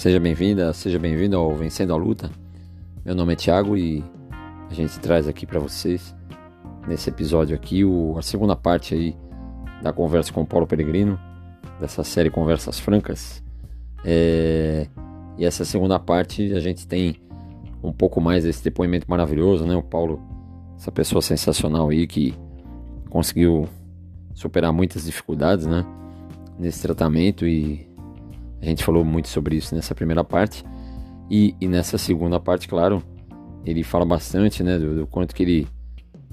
Seja bem-vinda, seja bem-vindo ao Vencendo a Luta. Meu nome é Thiago e a gente traz aqui para vocês nesse episódio aqui o, a segunda parte aí da conversa com o Paulo Peregrino, dessa série Conversas Francas. É, e essa segunda parte a gente tem um pouco mais desse depoimento maravilhoso, né? O Paulo, essa pessoa sensacional aí que conseguiu superar muitas dificuldades, né? Nesse tratamento e a gente falou muito sobre isso nessa primeira parte. E, e nessa segunda parte, claro, ele fala bastante né, do, do quanto que ele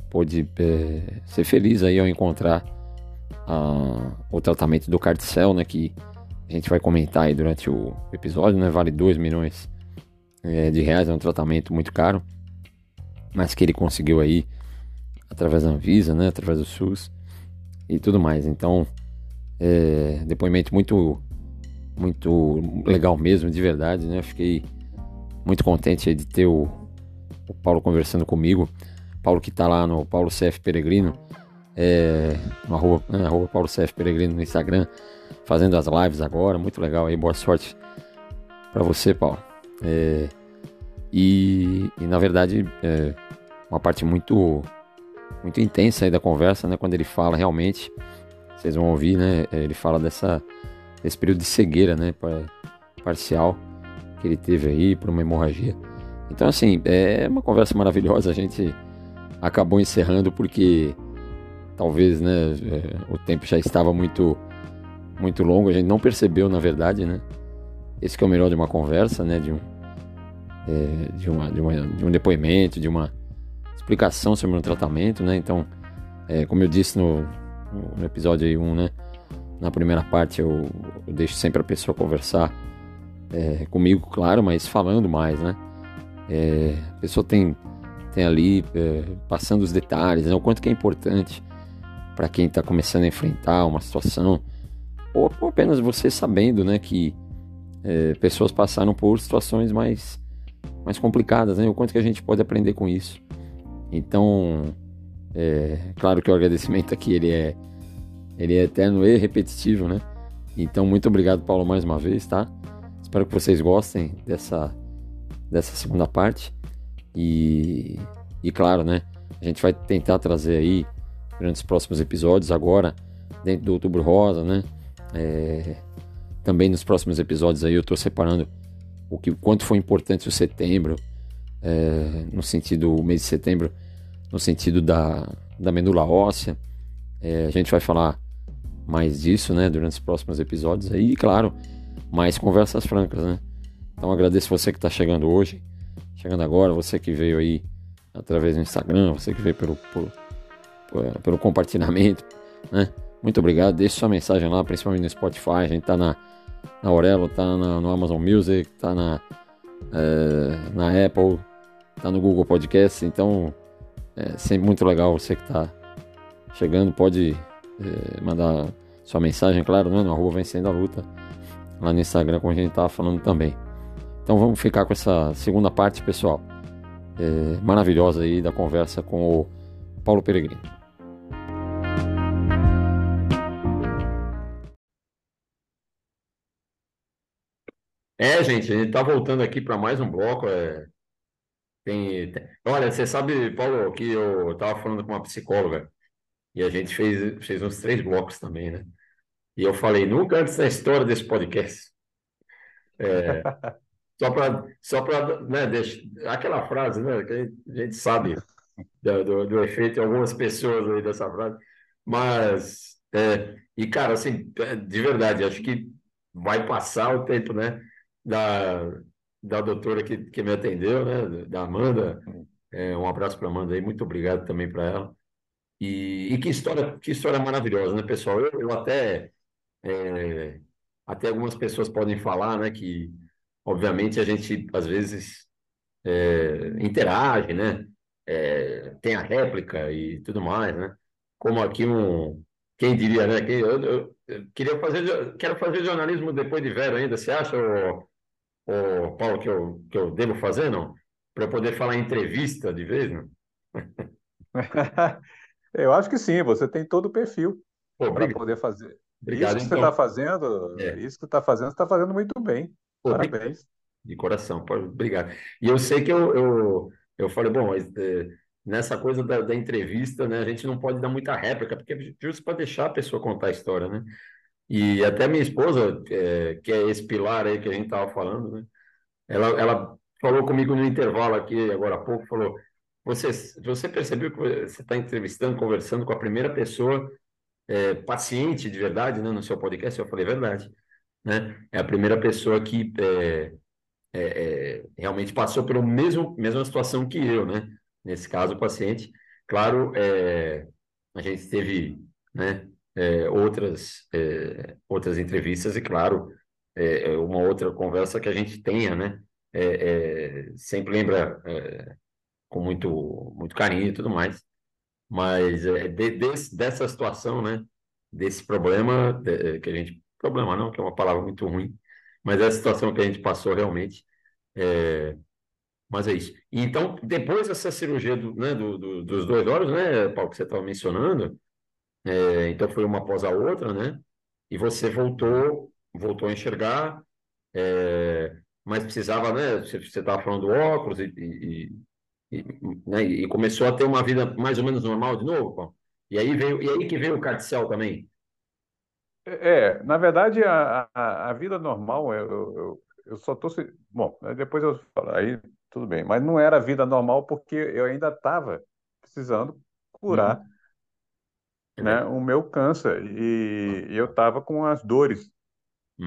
pôde é, ser feliz aí ao encontrar a, o tratamento do Carticel, né, que a gente vai comentar aí durante o episódio, né, vale 2 milhões é, de reais, é um tratamento muito caro, mas que ele conseguiu aí através da Anvisa, né, através do SUS e tudo mais. Então, é, depoimento muito muito legal mesmo, de verdade, né? Fiquei muito contente de ter o, o Paulo conversando comigo. Paulo que tá lá no Paulo CF Peregrino, é, no arroba, né, Paulo CF Peregrino no Instagram, fazendo as lives agora, muito legal aí, boa sorte para você, Paulo. É, e, e, na verdade, é uma parte muito muito intensa aí da conversa, né? Quando ele fala realmente, vocês vão ouvir, né? Ele fala dessa esse período de cegueira, né, parcial que ele teve aí por uma hemorragia. Então, assim, é uma conversa maravilhosa. A gente acabou encerrando porque talvez, né, é, o tempo já estava muito, muito longo. A gente não percebeu, na verdade, né. Esse que é o melhor de uma conversa, né, de um, é, de, uma, de, uma, de um depoimento, de uma explicação sobre um tratamento, né. Então, é, como eu disse no, no episódio aí 1, né, na primeira parte eu, eu deixo sempre a pessoa conversar é, comigo, claro, mas falando mais, né? É, a pessoa tem, tem ali é, passando os detalhes, né? o quanto que é importante para quem está começando a enfrentar uma situação, ou, ou apenas você sabendo, né, que é, pessoas passaram por situações mais, mais complicadas, né? O quanto que a gente pode aprender com isso. Então, é, claro que o agradecimento aqui ele é ele é eterno e repetitivo, né? Então, muito obrigado, Paulo, mais uma vez, tá? Espero que vocês gostem dessa, dessa segunda parte. E, e claro, né? A gente vai tentar trazer aí, durante os próximos episódios, agora, dentro do Outubro Rosa, né? É, também nos próximos episódios aí eu tô separando o que quanto foi importante o setembro, é, no sentido, o mês de setembro, no sentido da, da medula óssea. É, a gente vai falar mais disso, né, durante os próximos episódios aí, e claro, mais conversas francas, né? Então agradeço você que está chegando hoje, chegando agora, você que veio aí através do Instagram, você que veio pelo, por, por, pelo compartilhamento, né? Muito obrigado, deixe sua mensagem lá, principalmente no Spotify, a gente tá na, na Aurelo, tá na, no Amazon Music, tá na, é, na Apple, tá no Google Podcast, então é sempre muito legal você que está chegando, pode é, mandar sua mensagem, claro, né, no arroba Vencendo a Luta, lá no Instagram, como a gente estava falando também. Então vamos ficar com essa segunda parte, pessoal, é, maravilhosa aí da conversa com o Paulo Peregrino. É, gente, a gente tá voltando aqui para mais um bloco. É... Tem... Olha, você sabe, Paulo, que eu estava falando com uma psicóloga e a gente fez, fez uns três blocos também, né? E eu falei, nunca antes na história desse podcast. É, só para só né, deixar, aquela frase, né? Que a gente sabe do, do, do efeito em algumas pessoas aí dessa frase. Mas, é, e cara, assim, é, de verdade, acho que vai passar o tempo, né? Da, da doutora que, que me atendeu, né? Da Amanda. É, um abraço para Amanda aí, muito obrigado também para ela. E, e, que história, que história maravilhosa, né, pessoal? Eu, eu até, é, até algumas pessoas podem falar, né, que obviamente a gente às vezes é, interage, né, é, tem a réplica e tudo mais, né? Como aqui um, quem diria, né? Eu, eu, eu, queria fazer, quero fazer jornalismo depois de velho ainda. Você acha, ô, ô, Paulo, que eu, que eu devo fazer, não? Para poder falar entrevista de vez, não? Eu acho que sim, você tem todo o perfil para poder fazer Obrigado, Isso que você está então. fazendo, É, isso que você está fazendo, você está fazendo muito bem. pô, Parabéns. de coração, obrigado. E eu sei que eu, eu, eu falei, bom, mas, é, nessa coisa da, da entrevista, né, a gente não pode dar muita réplica, porque é justo para deixar a pessoa contar a história, né? E até minha esposa, é, que é esse pilar aí que a gente estava falando, né? Ela, ela falou comigo no intervalo aqui, agora há pouco, falou, você, você percebeu que você está entrevistando, conversando com a primeira pessoa é, paciente de verdade, né, no seu podcast? Eu falei, verdade, né? É a primeira pessoa que é, é, é, realmente passou pela mesmo, mesma situação que eu, né? Nesse caso, o paciente. Claro, é, a gente teve, né, é, outras, outras entrevistas e, claro, uma outra conversa que a gente tenha, né? Sempre lembra com muito, muito carinho e tudo mais. Mas é, de, desse- dessa situação, né? Desse problema de- que a gente... Problema não, que é uma palavra muito ruim. Mas essa situação que a gente passou realmente... é, mas é isso. Então, depois dessa cirurgia do, né, do- do- dos dois olhos, né, Paulo, que você estava mencionando, é, então foi uma após a outra, né? E você voltou, voltou a enxergar, é, mas precisava, né? Você estava falando do óculos e, e, e, e, né, e começou a ter uma vida mais ou menos normal de novo, Paulo. E aí veio, e aí que veio o carticel também. É, na verdade, a, a, a vida normal, eu, eu, eu só estou. Bom, depois eu falo, aí tudo bem, mas não era a vida normal porque eu ainda estava precisando curar, Uhum. É né, o meu câncer e eu estava com as dores,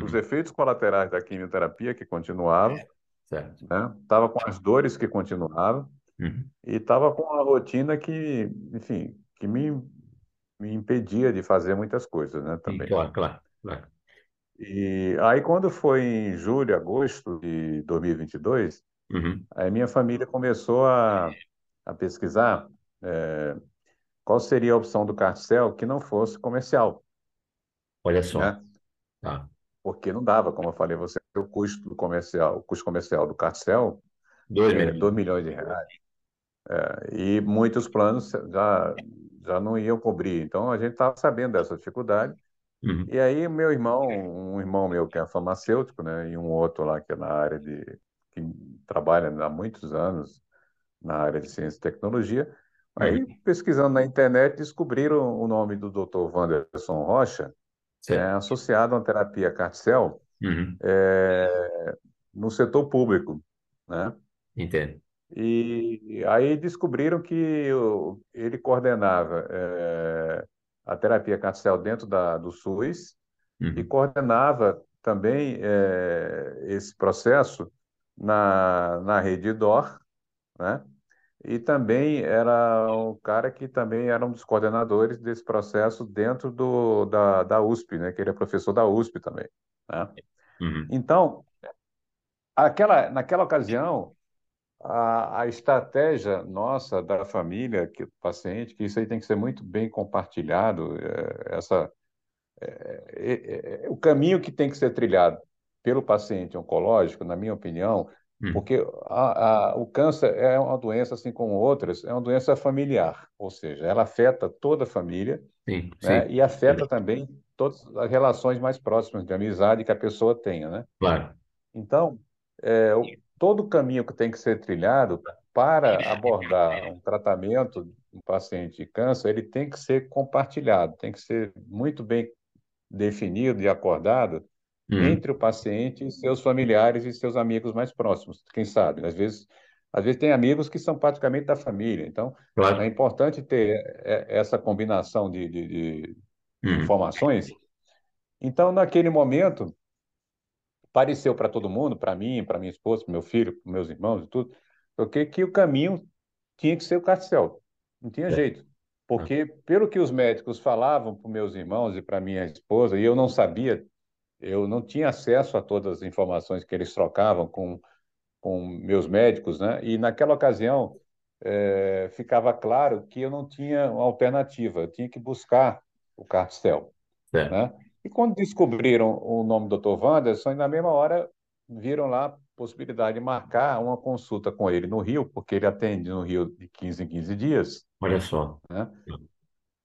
os Uhum. efeitos colaterais da quimioterapia que continuavam, Certo. né, estava com as dores que continuavam Uhum. e estava com a rotina que, enfim, que me, me impedia de fazer muitas coisas, né, Sim, também. claro, claro, claro. E aí, quando foi em julho, agosto de 2022, Uhum. aí minha família começou a, a pesquisar é, qual seria a opção do cartel que não fosse comercial, Olha só. né? Tá. Porque não dava, como eu falei, você o custo do comercial, o custo comercial do cartel Dois é milhões. 2 milhões de reais. E muitos planos já, já não iam cobrir. Então, a gente estava sabendo dessa dificuldade. Uhum. E aí, meu irmão, um irmão meu que é farmacêutico, né, e um outro lá que é na área de, que trabalha há muitos anos na área de ciência e tecnologia, aí Uhum. pesquisando na internet descobriram o nome do Dr. Wanderson Rocha, Certo. associado a uma terapia CAR-T-cell Uhum. é, no setor público, né? Entendo. E aí descobriram que ele coordenava é, a terapia CAR-T-cell dentro da, do SUS e Uhum. coordenava também eh, esse processo na, na rede DOR, né? E também era um cara que também era um dos coordenadores desse processo dentro do, da, da USP, né? Que ele é professor da USP também, né? Uhum. Então, aquela, naquela ocasião, a, a estratégia nossa da família, que o paciente, que isso aí tem que ser muito bem compartilhado, eh, essa é, é, é o caminho que tem que ser trilhado pelo paciente oncológico, na minha opinião, Uhum. porque a, a, o câncer é uma doença, assim como outras, é uma doença familiar, ou seja, ela afeta toda a família, Sim, sim. né, e afeta também todas as relações mais próximas de amizade que a pessoa tenha, né? Claro. Então, é, todo o caminho que tem que ser trilhado para abordar um tratamento de um paciente de câncer, ele tem que ser compartilhado, tem que ser muito bem definido e acordado Uhum. entre o paciente e seus familiares e seus amigos mais próximos. Quem sabe? Às vezes, às vezes tem amigos que são praticamente da família. Então, é Claro. importante ter é, essa combinação de, de, de- Uhum. informações. Então, naquele momento, pareceu para todo mundo, para mim, para minha esposa, para meu filho, para meus irmãos e tudo, porque que o caminho tinha que ser o carcel. Não tinha Certo. jeito. Porque, pelo que os médicos falavam para meus irmãos e para minha esposa, e eu não sabia, eu não tinha acesso a todas as informações que eles trocavam com, com meus médicos, né? E naquela ocasião, eh, ficava claro que eu não tinha uma alternativa, eu tinha que buscar o carcel Certo. né? E quando descobriram o nome do Dr. Wanderson, na mesma hora viram lá a possibilidade de marcar uma consulta com ele no Rio, porque ele atende no Rio de 15 em 15 dias, Olha só. né?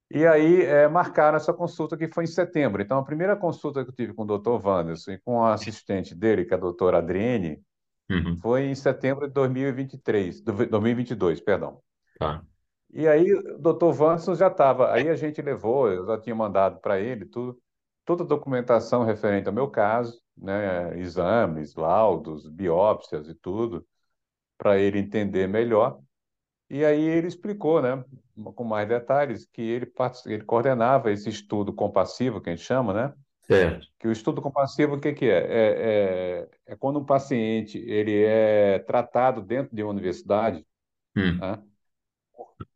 E aí é, marcaram essa consulta que foi em setembro. Então, a primeira consulta que eu tive com o Dr. Wanderson e com a assistente dele, que é a doutora Adriene, Uhum. foi em setembro de 2023, do- 2022, perdão. Tá. E aí o Dr. Wanderson já estava, aí a gente levou, eu já tinha mandado para ele tudo, toda a documentação referente ao meu caso, né, exames, laudos, biópsias e tudo, para ele entender melhor. E aí ele explicou, né, com mais detalhes, que ele, ele coordenava esse estudo compassivo, que a gente chama, né? Certo. Que o estudo compassivo, o que que é? É, é, é quando um paciente ele é tratado dentro de uma universidade, Hum. né?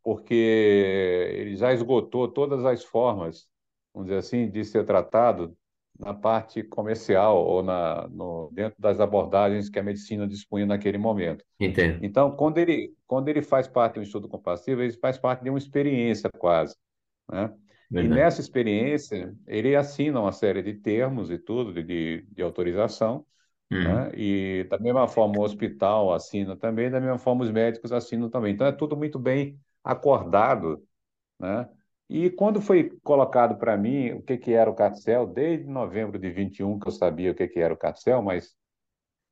Porque ele já esgotou todas as formas, vamos dizer assim, de ser tratado na parte comercial ou na, no, dentro das abordagens que a medicina dispunha naquele momento. Entendo. Então, quando ele, quando ele faz parte de um estudo compassivo, ele faz parte de uma experiência quase, né? E nessa experiência, ele assina uma série de termos e tudo, de, de, de autorização, Uhum. né? E da mesma forma o hospital assina também, da mesma forma os médicos assinam também. Então, é tudo muito bem acordado, né? E quando foi colocado para mim o que, que era o CATCEL, desde novembro de 21 que eu sabia o que, que era o CATCEL, mas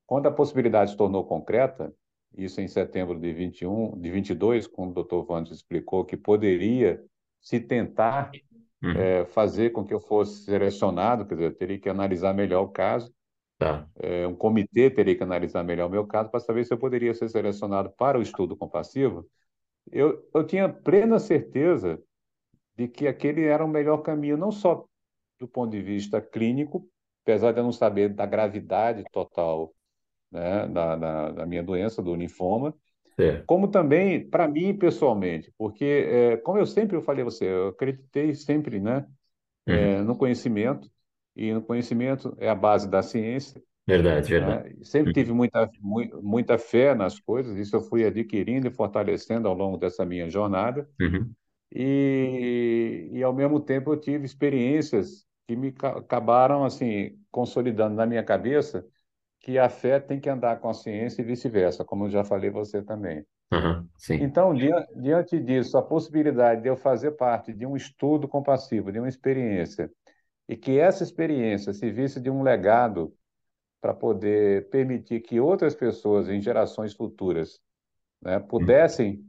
quando a possibilidade se tornou concreta, isso em setembro de 21, de 22, quando o Dr. Vandes explicou que poderia se tentar Uhum. é, fazer com que eu fosse selecionado, quer dizer, eu teria que analisar melhor o caso, Tá. é, um comitê teria que analisar melhor o meu caso para saber se eu poderia ser selecionado para o estudo compassivo. Eu, eu tinha plena certeza de que aquele era o melhor caminho, não só do ponto de vista clínico, apesar de eu não saber da gravidade total né, da, da, da minha doença, do linfoma, Certo. como também para mim pessoalmente, porque, é, como eu sempre falei a você, eu acreditei sempre né, Uhum. é, no conhecimento, e no conhecimento é a base da ciência, Verdade, verdade. né? Sempre Uhum. tive muita, mui- muita fé nas coisas, isso eu fui adquirindo e fortalecendo ao longo dessa minha jornada, Uhum. E, e ao mesmo tempo eu tive experiências que me ca- acabaram assim consolidando na minha cabeça que a fé tem que andar com a ciência e vice-versa, como eu já falei você também. Sim. Então, dia- diante disso, a possibilidade de eu fazer parte de um estudo compassivo, de uma experiência, e que essa experiência servisse de um legado para poder permitir que outras pessoas em gerações futuras, né, pudessem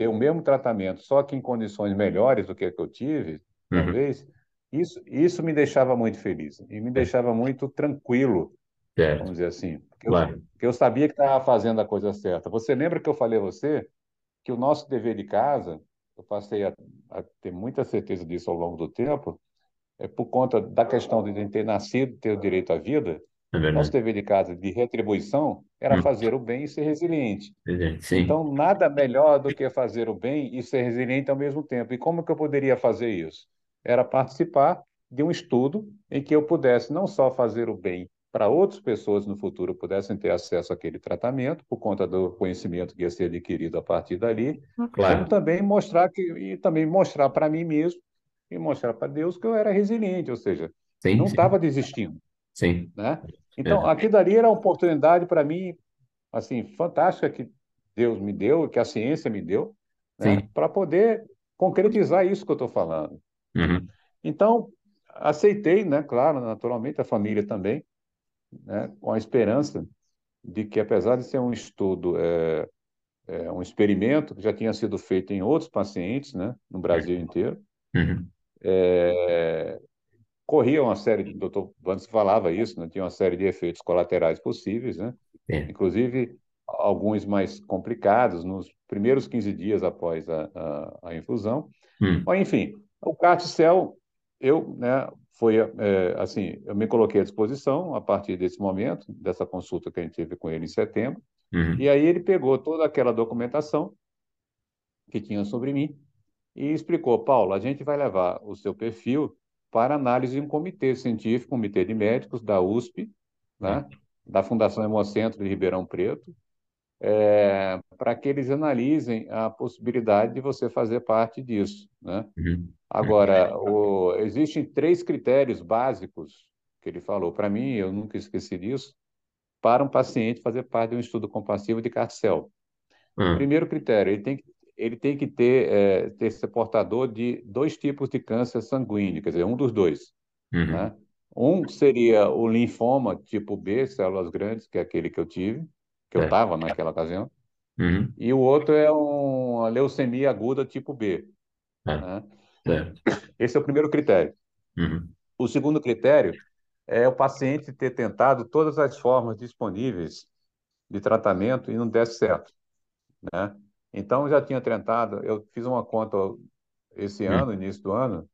ter o mesmo tratamento, só que em condições melhores do que a que eu tive, Uhum. talvez, isso, isso me deixava muito feliz e me deixava muito tranquilo, Certo. vamos dizer assim, porque eu, Claro. porque eu sabia que estava fazendo a coisa certa. Você lembra que eu falei a você que o nosso dever de casa, eu passei a, a ter muita certeza disso ao longo do tempo, é por conta da questão de ter nascido, ter o direito à vida, É nosso verdade. dever de casa de retribuição era Hum. fazer o bem e ser resiliente. Sim. Então, nada melhor do que fazer o bem e ser resiliente ao mesmo tempo. E como que eu poderia fazer isso? Era participar de um estudo em que eu pudesse não só fazer o bem para outras pessoas no futuro pudessem ter acesso àquele tratamento, por conta do conhecimento que ia ser adquirido a partir dali, como Claro. também mostrar que e também mostrar para mim mesmo e mostrar para Deus que eu era resiliente, ou seja, Sim, não estava desistindo, Sim. né? Então, É. aquilo dali era uma oportunidade para mim, assim, fantástica que Deus me deu, que a ciência me deu, né? Para poder concretizar isso que eu estou falando. Uhum. Então, aceitei, né? Claro, naturalmente, a família também, né? Com a esperança de que, apesar de ser um estudo, é, é um experimento que já tinha sido feito em outros pacientes, né? No Brasil inteiro, Uhum. é, corria uma série, de- o doutor Vandes falava isso, né? Tinha uma série de efeitos colaterais possíveis, né? É. Inclusive, alguns mais complicados nos primeiros 15 dias após a, a, a infusão. Hum. Mas, enfim, o CART-CEL, eu, né, foi, é, assim, eu me coloquei à disposição a partir desse momento, dessa consulta que a gente teve com ele em setembro, Uhum. e aí ele pegou toda aquela documentação que tinha sobre mim e explicou, Paulo, a gente vai levar o seu perfil para análise em um comitê científico, comitê de médicos da USP, né, da Fundação Hemocentro de Ribeirão Preto, é, para que eles analisem a possibilidade de você fazer parte disso, né? Uhum. Agora, o, existem três critérios básicos que ele falou para mim, eu nunca esqueci disso, para um paciente fazer parte de um estudo compassivo de carcel. Ah, Primeiro critério, ele tem, que- ele tem que ter, é, ter ser portador de dois tipos de câncer sanguíneo, quer dizer, um dos dois, Uhum. né? Um seria o linfoma tipo B, células grandes, que é aquele que eu tive, que eu Certo. estava naquela ocasião, Uhum. e o outro é uma leucemia aguda tipo B, É. né? Certo. Esse é o primeiro critério. Uhum. O segundo critério é o paciente ter tentado todas as formas disponíveis de tratamento e não desse certo, né? Então, eu já tinha tentado, eu fiz uma conta esse Uhum. ano, início do ano,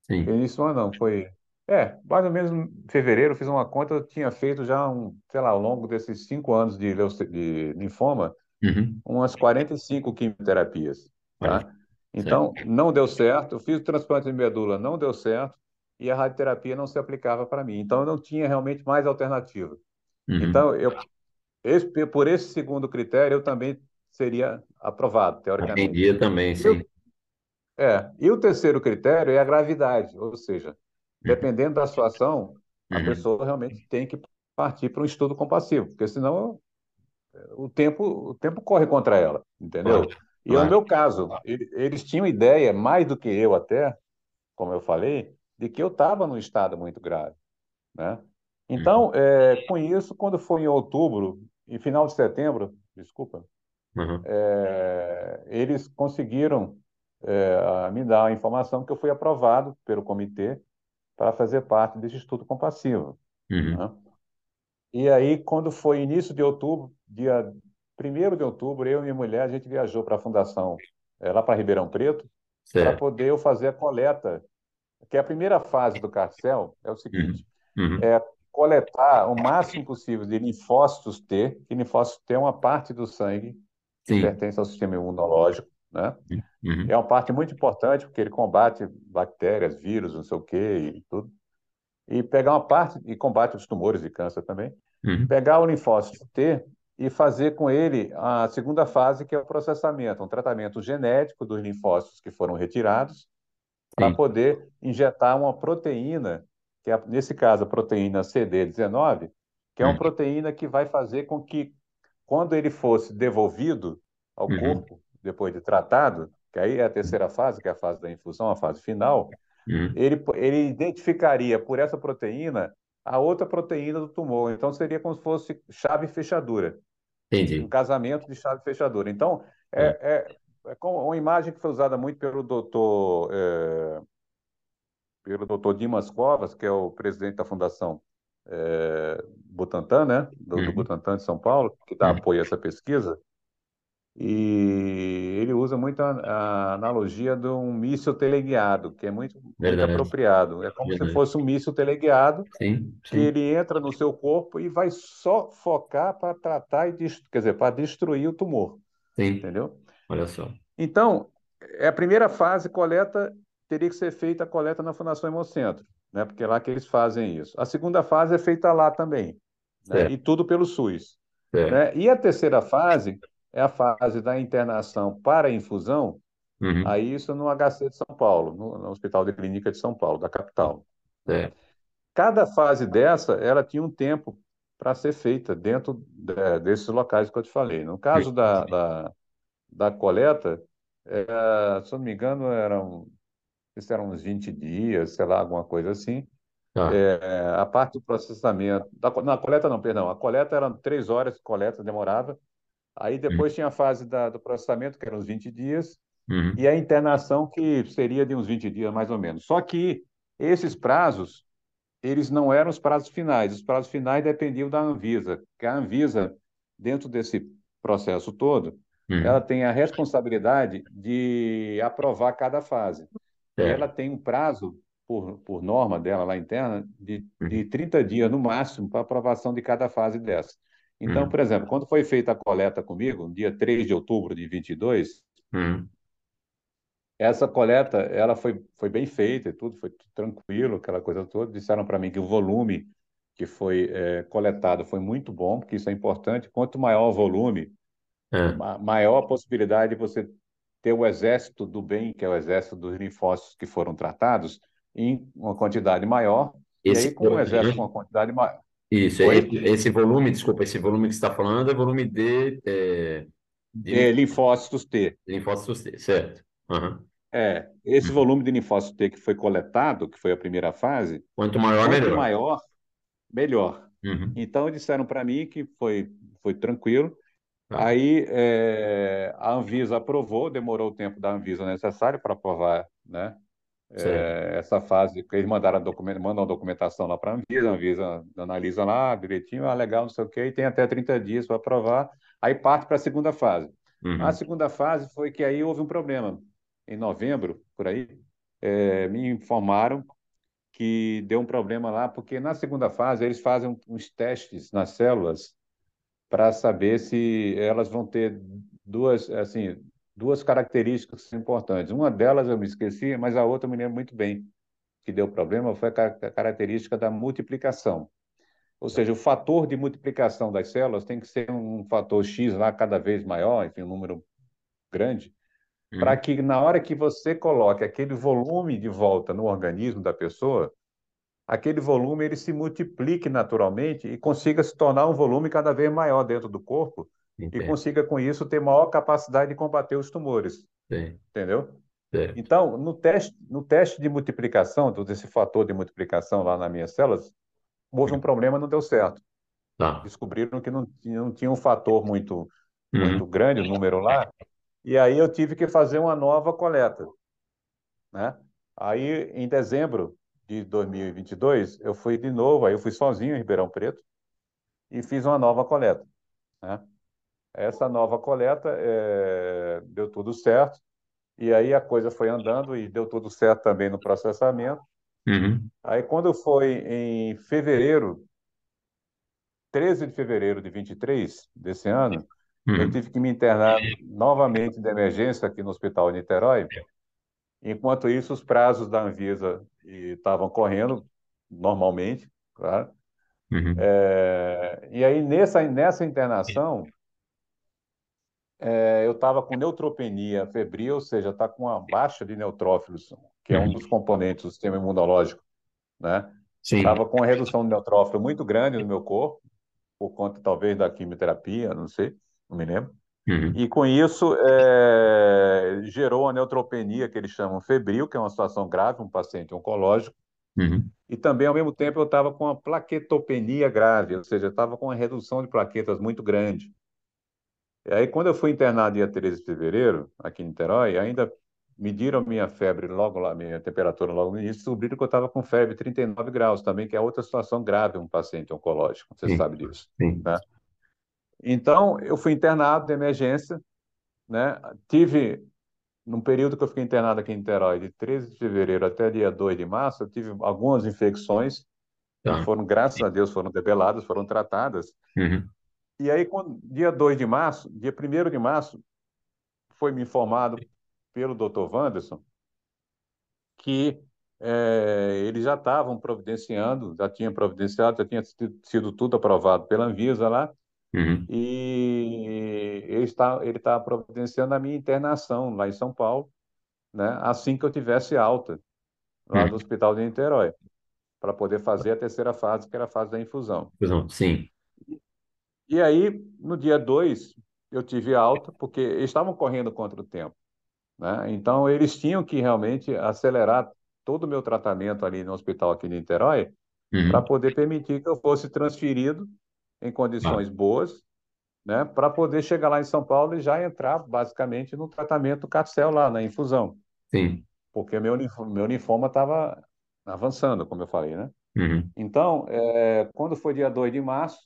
Sim. início do ano não, foi, é, mais ou menos em fevereiro, eu fiz uma conta, eu tinha feito já, um, sei lá, ao longo desses cinco anos de, de linfoma, Uhum. umas 45 quimioterapias, tá? Então, não deu certo, eu fiz o transplante de medula, não deu certo, e a radioterapia não se aplicava para mim. Então, eu não tinha realmente mais alternativa. Uhum. Então, eu, esse- por esse segundo critério, eu também seria aprovado, teoricamente. Atendia também, E sim. o, é, e o terceiro critério é a gravidade, ou seja, dependendo da situação, a Uhum. pessoa realmente tem que partir para um estudo compassivo, porque senão o tempo, o tempo corre contra ela, entendeu? Claro, E o claro. meu caso, ele- eles tinham ideia, mais do que eu até, como eu falei, de que eu estava num estado muito grave, né? Então, é, com isso, quando foi em outubro, em final de setembro, desculpa, Uhum. é, eles conseguiram é, me dar a informação que eu fui aprovado pelo comitê para fazer parte desse estudo compassivo, Uhum. né? E aí, quando foi início de outubro, dia 1 de outubro, eu e minha mulher, a gente viajou para a fundação, é, lá para Ribeirão Preto, para poder eu fazer a coleta, que é a primeira fase do carcel, é o seguinte, Uhum. é coletar o máximo possível de linfócitos T, que linfócito T é uma parte do sangue que Sim. pertence ao sistema imunológico, né? Uhum. É uma parte muito importante porque ele combate bactérias, vírus, não sei o quê e tudo. E pegar uma parte e combate os tumores e câncer também. Uhum. Pegar o linfócito T e fazer com ele a segunda fase, que é o processamento, um tratamento genético dos linfócitos que foram retirados, para poder injetar uma proteína, que é, nesse caso, a proteína CD19, que é uma Uhum. proteína que vai fazer com que, quando ele fosse devolvido ao Uhum. corpo, depois de tratado, que aí é a terceira fase, que é a fase da infusão, a fase final, Uhum. ele, ele identificaria por essa proteína a outra proteína do tumor. Então, seria como se fosse chave fechadura, um Entendi. casamento de chave fechadura. Então, é, é, é como uma imagem que foi usada muito pelo doutor, é, pelo doutor Dimas Covas, que é o presidente da Fundação é, Butantan, né? Do, do Uhum. Butantan de São Paulo, que dá Uhum. apoio a essa pesquisa. E ele usa muito a, a analogia de um míssil teleguiado, que é muito, muito apropriado. É como se Verdade. fosse um míssil teleguiado Sim, que sim. ele entra no seu corpo e vai só focar para tratar e quer dizer, para destruir o tumor, Sim. entendeu? Olha só. Então, é a primeira fase, coleta, teria que ser feita a coleta na Fundação Hemocentro, né? Porque é lá que eles fazem isso. A segunda fase é feita lá também, né? E tudo pelo SUS, né? E a terceira fase é a fase da internação para infusão, Uhum. aí isso no HC de São Paulo, no, no Hospital de Clínica de São Paulo, da capital. Certo. Cada fase dessa, ela tinha um tempo para ser feita dentro de- desses locais que eu te falei. No caso da, da, da coleta, é, se eu não me engano, eram, eram uns 20 dias, sei lá, alguma coisa assim. Tá. É, a parte do processamento, da, na coleta não, perdão, a coleta eram três horas de coleta, demorava. Aí depois tinha a fase da, do processamento, que eram uns 20 dias, Uhum. e a internação, que seria de uns 20 dias mais ou menos. Só que esses prazos, eles não eram os prazos finais. Os prazos finais dependiam da Anvisa, que a Anvisa, dentro desse processo todo, Uhum. ela tem a responsabilidade de aprovar cada fase. Certo. ela tem um prazo, por, por norma dela lá interna, de, Uhum. de 30 dias no máximo para aprovação de cada fase dessa. Então, Uhum. por exemplo, quando foi feita a coleta comigo, no dia 3 de outubro de 22, Uhum. essa coleta, ela foi, foi bem feita e tudo, foi tranquilo, aquela coisa toda. Disseram para mim que o volume que foi eh, coletado foi muito bom, porque isso é importante. Quanto maior o volume, É. ma- maior a possibilidade de você ter o exército do bem, que é o exército dos linfócitos que foram tratados, em uma quantidade maior. E Esse aí, com o exército com uma quantidade maior. Isso, Oi? esse, volume, desculpa, esse volume que você está falando é volume de, é, De É, linfócitos. T. Linfócitos T, certo. Aham. É, esse Uhum. volume de linfócitos T que foi coletado, que foi a primeira fase, Quanto maior, quanto melhor. maior, melhor. Uhum. Então disseram para mim que foi, foi tranquilo. Tá. Aí é, a Anvisa aprovou, demorou o tempo da Anvisa necessário para aprovar, né. É, essa fase, que eles mandaram a documento, mandam a documentação lá para a Anvisa, a Anvisa analisa lá direitinho, ah, legal, não sei o quê, e tem até 30 dias para aprovar, aí parte para a segunda fase. A Uhum. segunda fase foi que aí houve um problema. Em novembro, por aí, é, me informaram que deu um problema lá, porque na segunda fase eles fazem uns testes nas células para saber se elas vão ter duas, assim, duas características importantes. Uma delas eu me esqueci, mas a outra eu me lembro muito bem que deu problema foi a car- a característica da multiplicação. Ou seja, o fator de multiplicação das células tem que ser um fator X lá cada vez maior, enfim, um número grande, para Uhum. que na hora que você coloque aquele volume de volta no organismo da pessoa, aquele volume ele se multiplique naturalmente e consiga se tornar um volume cada vez maior dentro do corpo e consiga com isso ter maior capacidade de combater os tumores, Certo. entendeu? Certo. Então, no teste, no teste de multiplicação, todo esse fator de multiplicação lá nas minhas células, houve um problema, não deu certo. Tá. Descobriram que não tinha, não tinha um fator muito, muito Uhum. grande, o número lá, e aí eu tive que fazer uma nova coleta, né? Aí, em dezembro de 2022, eu fui de novo, aí eu fui sozinho em Ribeirão Preto e fiz uma nova coleta, né? Essa nova coleta eh, deu tudo certo, e aí a coisa foi andando e deu tudo certo também no processamento. Uhum. Aí, quando foi em fevereiro, 13 de fevereiro de 23 desse ano, eu Uhum. tive que me internar novamente de emergência aqui no Hospital de Niterói. Enquanto isso, os prazos da Anvisa estavam correndo normalmente, claro. Uhum. É, e aí, nessa, nessa internação, é, eu estava com neutropenia febril, ou seja, está com uma baixa de neutrófilos, que é um Uhum. dos componentes do sistema imunológico, né? Estava com uma redução de neutrófilo muito grande no meu corpo, por conta talvez da quimioterapia, não sei, não me lembro. Uhum. E com isso é, gerou uma neutropenia que eles chamam febril, que é uma situação grave, um paciente oncológico. Uhum. E também, ao mesmo tempo, eu estava com uma plaquetopenia grave, ou seja, estava com uma redução de plaquetas muito grande. E aí, quando eu fui internado dia 13 de fevereiro, aqui em Niterói, ainda mediram minha febre logo lá, minha temperatura logo no início, descobriram que eu estava com febre de 39 graus também, que é outra situação grave, um paciente oncológico, você Sim. sabe disso, Sim. né? Então, eu fui internado de emergência, né? Tive, num período que eu fiquei internado aqui em Niterói, de 13 de fevereiro até dia 2 de março, eu tive algumas infecções que Tá. foram, graças a Deus, foram debeladas, foram tratadas. Uhum. E aí, quando, dia 2 de março, dia 1 de março, foi me informado pelo Dr. Wanderson que eh, eles já estavam providenciando, já tinham providenciado, já tinha sido, tudo aprovado pela Anvisa lá, Uhum. e ele está, ele está providenciando a minha internação lá em São Paulo, né, assim que eu tivesse alta, lá Uhum. do Hospital de Niterói, para poder fazer a terceira fase, que era a fase da infusão. Não, Sim. E aí, no dia 2, eu tive alta, porque eles estavam correndo contra o tempo, né? Então, eles tinham que realmente acelerar todo o meu tratamento ali no hospital aqui de Niterói, para Uhum. poder permitir que eu fosse transferido em Ah, condições boas, né? Para poder chegar lá em São Paulo e já entrar, basicamente, no tratamento Carcel lá, na infusão, sim. porque meu, meu linfoma estava avançando, como eu falei, né? Uhum. Então, é, quando foi dia 2 de março,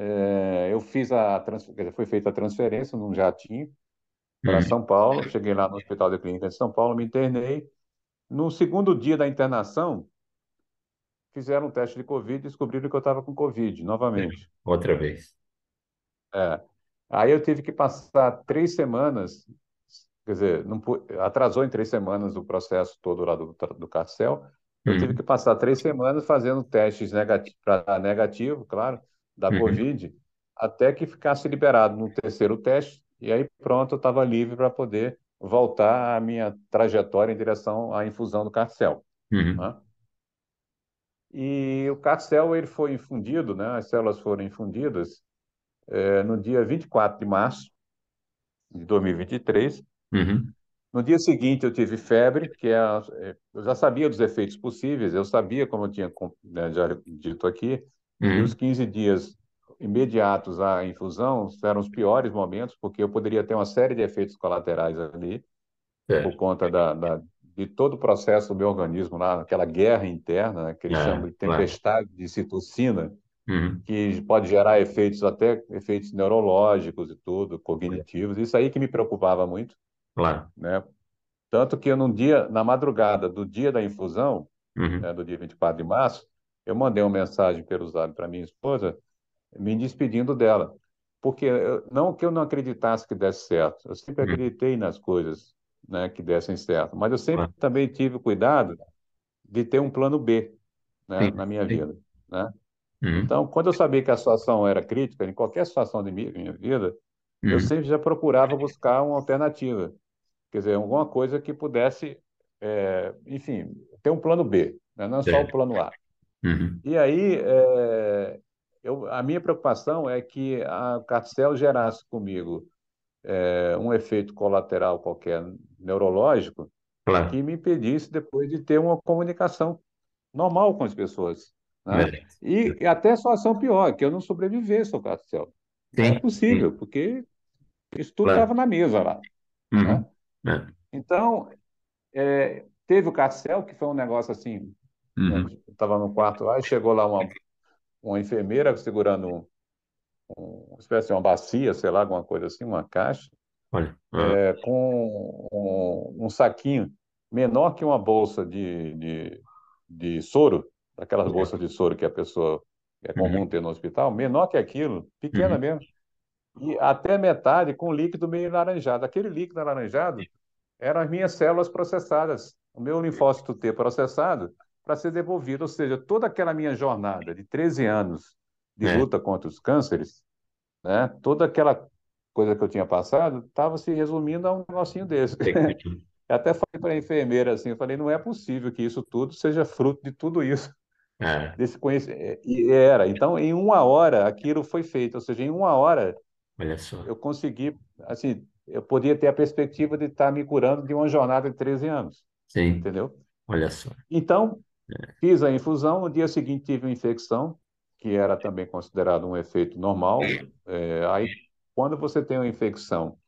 é, eu fiz a trans- quer dizer, foi feita a transferência num jatinho para Uhum. São Paulo. Cheguei lá no Hospital de Clínica de São Paulo, me internei. No segundo dia da internação, fizeram um teste de Covid e descobriram que eu estava com Covid novamente. Outra vez. É. Aí eu tive que passar três semanas, quer dizer, não atrasou em três semanas o processo todo lá do, do Carcel. Eu tive Uhum. que passar três semanas fazendo testes negati para negativo, claro, da Uhum. Covid, até que ficasse liberado no terceiro teste, e aí pronto, eu estava livre para poder voltar à minha trajetória em direção à infusão do Carcel, Uhum. né? E o Carcel ele foi infundido, né? As células foram infundidas eh, no dia 24 de março, de 2023. Uhum. No dia seguinte eu tive febre, que é, é, eu já sabia dos efeitos possíveis, eu sabia, como eu tinha né, já dito aqui, Uhum. que os 15 dias imediatos à infusão eram os piores momentos, porque eu poderia ter uma série de efeitos colaterais ali, Certo. por conta da, da- de todo o processo do meu organismo lá, aquela guerra interna, né, que eles É, chamam de claro. tempestade de citocina, Uhum. que pode gerar efeitos até efeitos neurológicos e tudo, cognitivos. Isso aí que me preocupava muito, Claro. né? Tanto que eu, num dia, na madrugada do dia da infusão, Uhum. né, do dia 24 de março, eu mandei uma mensagem pelo zap para minha esposa, me despedindo dela. Porque eu- não que eu não acreditasse que desse certo, eu sempre Uhum. acreditei nas coisas, né, que dessem certo, mas eu sempre Claro. também tive cuidado de ter um plano B, né, Sim, na minha sim. vida, né? Uhum. Então, quando eu sabia que a situação era crítica, em qualquer situação de mi- minha vida, eu Uhum. sempre já procurava buscar uma alternativa, quer dizer, alguma coisa que pudesse, é, enfim, ter um plano B, né? Não só o plano A. Uhum. E aí, é, eu, a minha preocupação é que a Carcel gerasse comigo é, um efeito colateral qualquer neurológico Claro. que me impedisse depois de ter uma comunicação normal com as pessoas, né? Verdade. E, e até situação pior, que eu não sobrevivesse ao Carcel. É Sim, possível, sim, porque isso tudo claro. estava na mesa lá, né? Uhum. É. Então, é, teve o Carcel, que foi um negócio assim, né? Uhum. Eu estava no quarto lá e chegou lá uma, uma enfermeira segurando um, um, uma espécie de uma bacia, sei lá, alguma coisa assim, uma caixa, Olha. Ah, é, com um, um saquinho menor que uma bolsa de, de, de soro, aquelas bolsas de soro que a pessoa é comum Uhum. ter no hospital, menor que aquilo, pequena Uhum. mesmo, e até metade com líquido meio laranjado. Aquele líquido alaranjado eram as minhas células processadas, o meu linfócito T processado para ser devolvido, ou seja, toda aquela minha jornada de 13 anos de É. luta contra os cânceres, né, toda aquela coisa que eu tinha passado estava se resumindo a um negocinho desse. Eu até falei para a enfermeira assim, eu falei, não é possível que isso tudo seja fruto de tudo isso, É. desse conhecimento. E era. Então, em uma hora, aquilo foi feito. Ou seja, em uma hora, eu consegui, assim, eu podia ter a perspectiva de estar me curando de uma jornada de 13 anos, Sim, entendeu? olha só. Então, É. fiz a infusão, no dia seguinte tive uma infecção, que era também considerado um efeito normal. É, aí, quando você tem uma infecção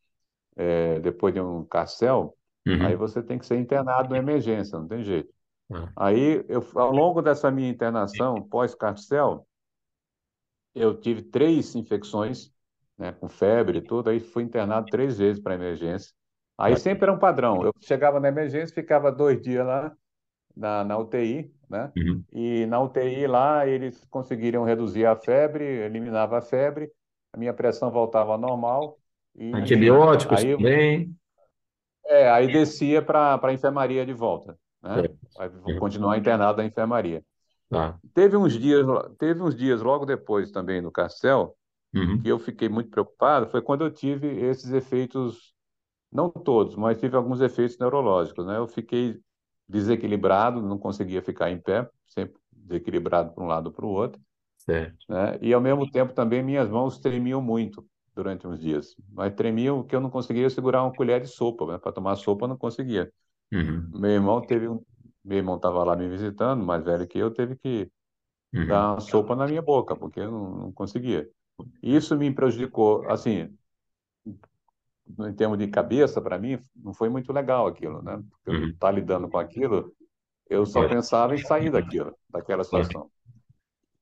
é, depois de um carcel, aí Uhum. você tem que ser internado na emergência, não tem jeito. Ah, Aí, eu, ao longo dessa minha internação pós-carcel, eu tive três infecções, né, com febre e tudo, aí fui internado três vezes para emergência. Aí sempre era um padrão. Eu chegava na emergência, ficava dois dias lá na, na UTI, né? Uhum. E na UTI lá eles conseguiriam reduzir a febre, eliminava a febre, a minha pressão voltava ao normal e Antibióticos aí, também. é, aí descia para a enfermaria de volta, né? Vou Uhum. continuar internado na enfermaria. Tá. Teve uns dias, teve uns dias logo depois também no Carcel, Uhum. que eu fiquei muito preocupado, foi quando eu tive esses efeitos, não todos, mas tive alguns efeitos neurológicos, né? Eu fiquei desequilibrado, não conseguia ficar em pé, sempre desequilibrado para um lado ou para o outro, Certo. né? E ao mesmo tempo também minhas mãos tremiam muito durante uns dias, mas tremiam que eu não conseguia segurar uma colher de sopa, né? Para tomar sopa eu não conseguia. Uhum. Meu irmão teve um, meu irmão estava lá me visitando, mais velho que eu, teve que Uhum. dar uma sopa na minha boca, porque eu não, não conseguia. Isso me prejudicou, assim, em termos de cabeça, para mim, não foi muito legal aquilo, né? Porque eu Uhum. estar lidando com aquilo, eu só Claro. pensava em sair daquilo, daquela situação.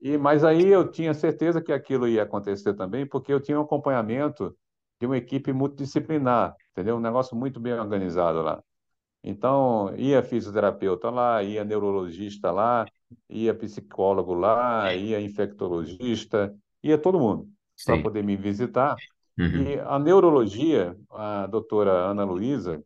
E, mas aí eu tinha certeza que aquilo ia acontecer também, porque eu tinha um acompanhamento de uma equipe multidisciplinar, entendeu? Um negócio muito bem organizado lá. Então, ia fisioterapeuta lá, ia neurologista lá, ia psicólogo lá, ia infectologista, ia todo mundo para poder me visitar. Uhum. E a neurologia, a doutora Ana Luísa,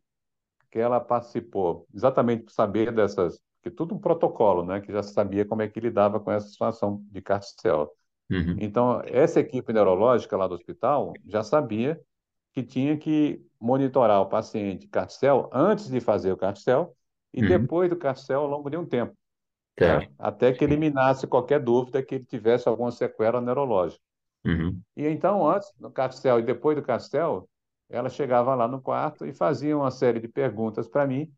que ela participou exatamente para saber dessas, que tudo um protocolo, né, que já sabia como é que lidava com essa situação de carcel. Uhum. Então, essa equipe neurológica lá do hospital já sabia que tinha que monitorar o paciente carcel antes de fazer o carcel e Uhum. depois do carcel ao longo de um tempo, né? Até que eliminasse qualquer dúvida que ele tivesse alguma sequela neurológica. Uhum. E então, antes do carcel e depois do carcel, ela chegava lá no quarto e fazia uma série de perguntas para mim,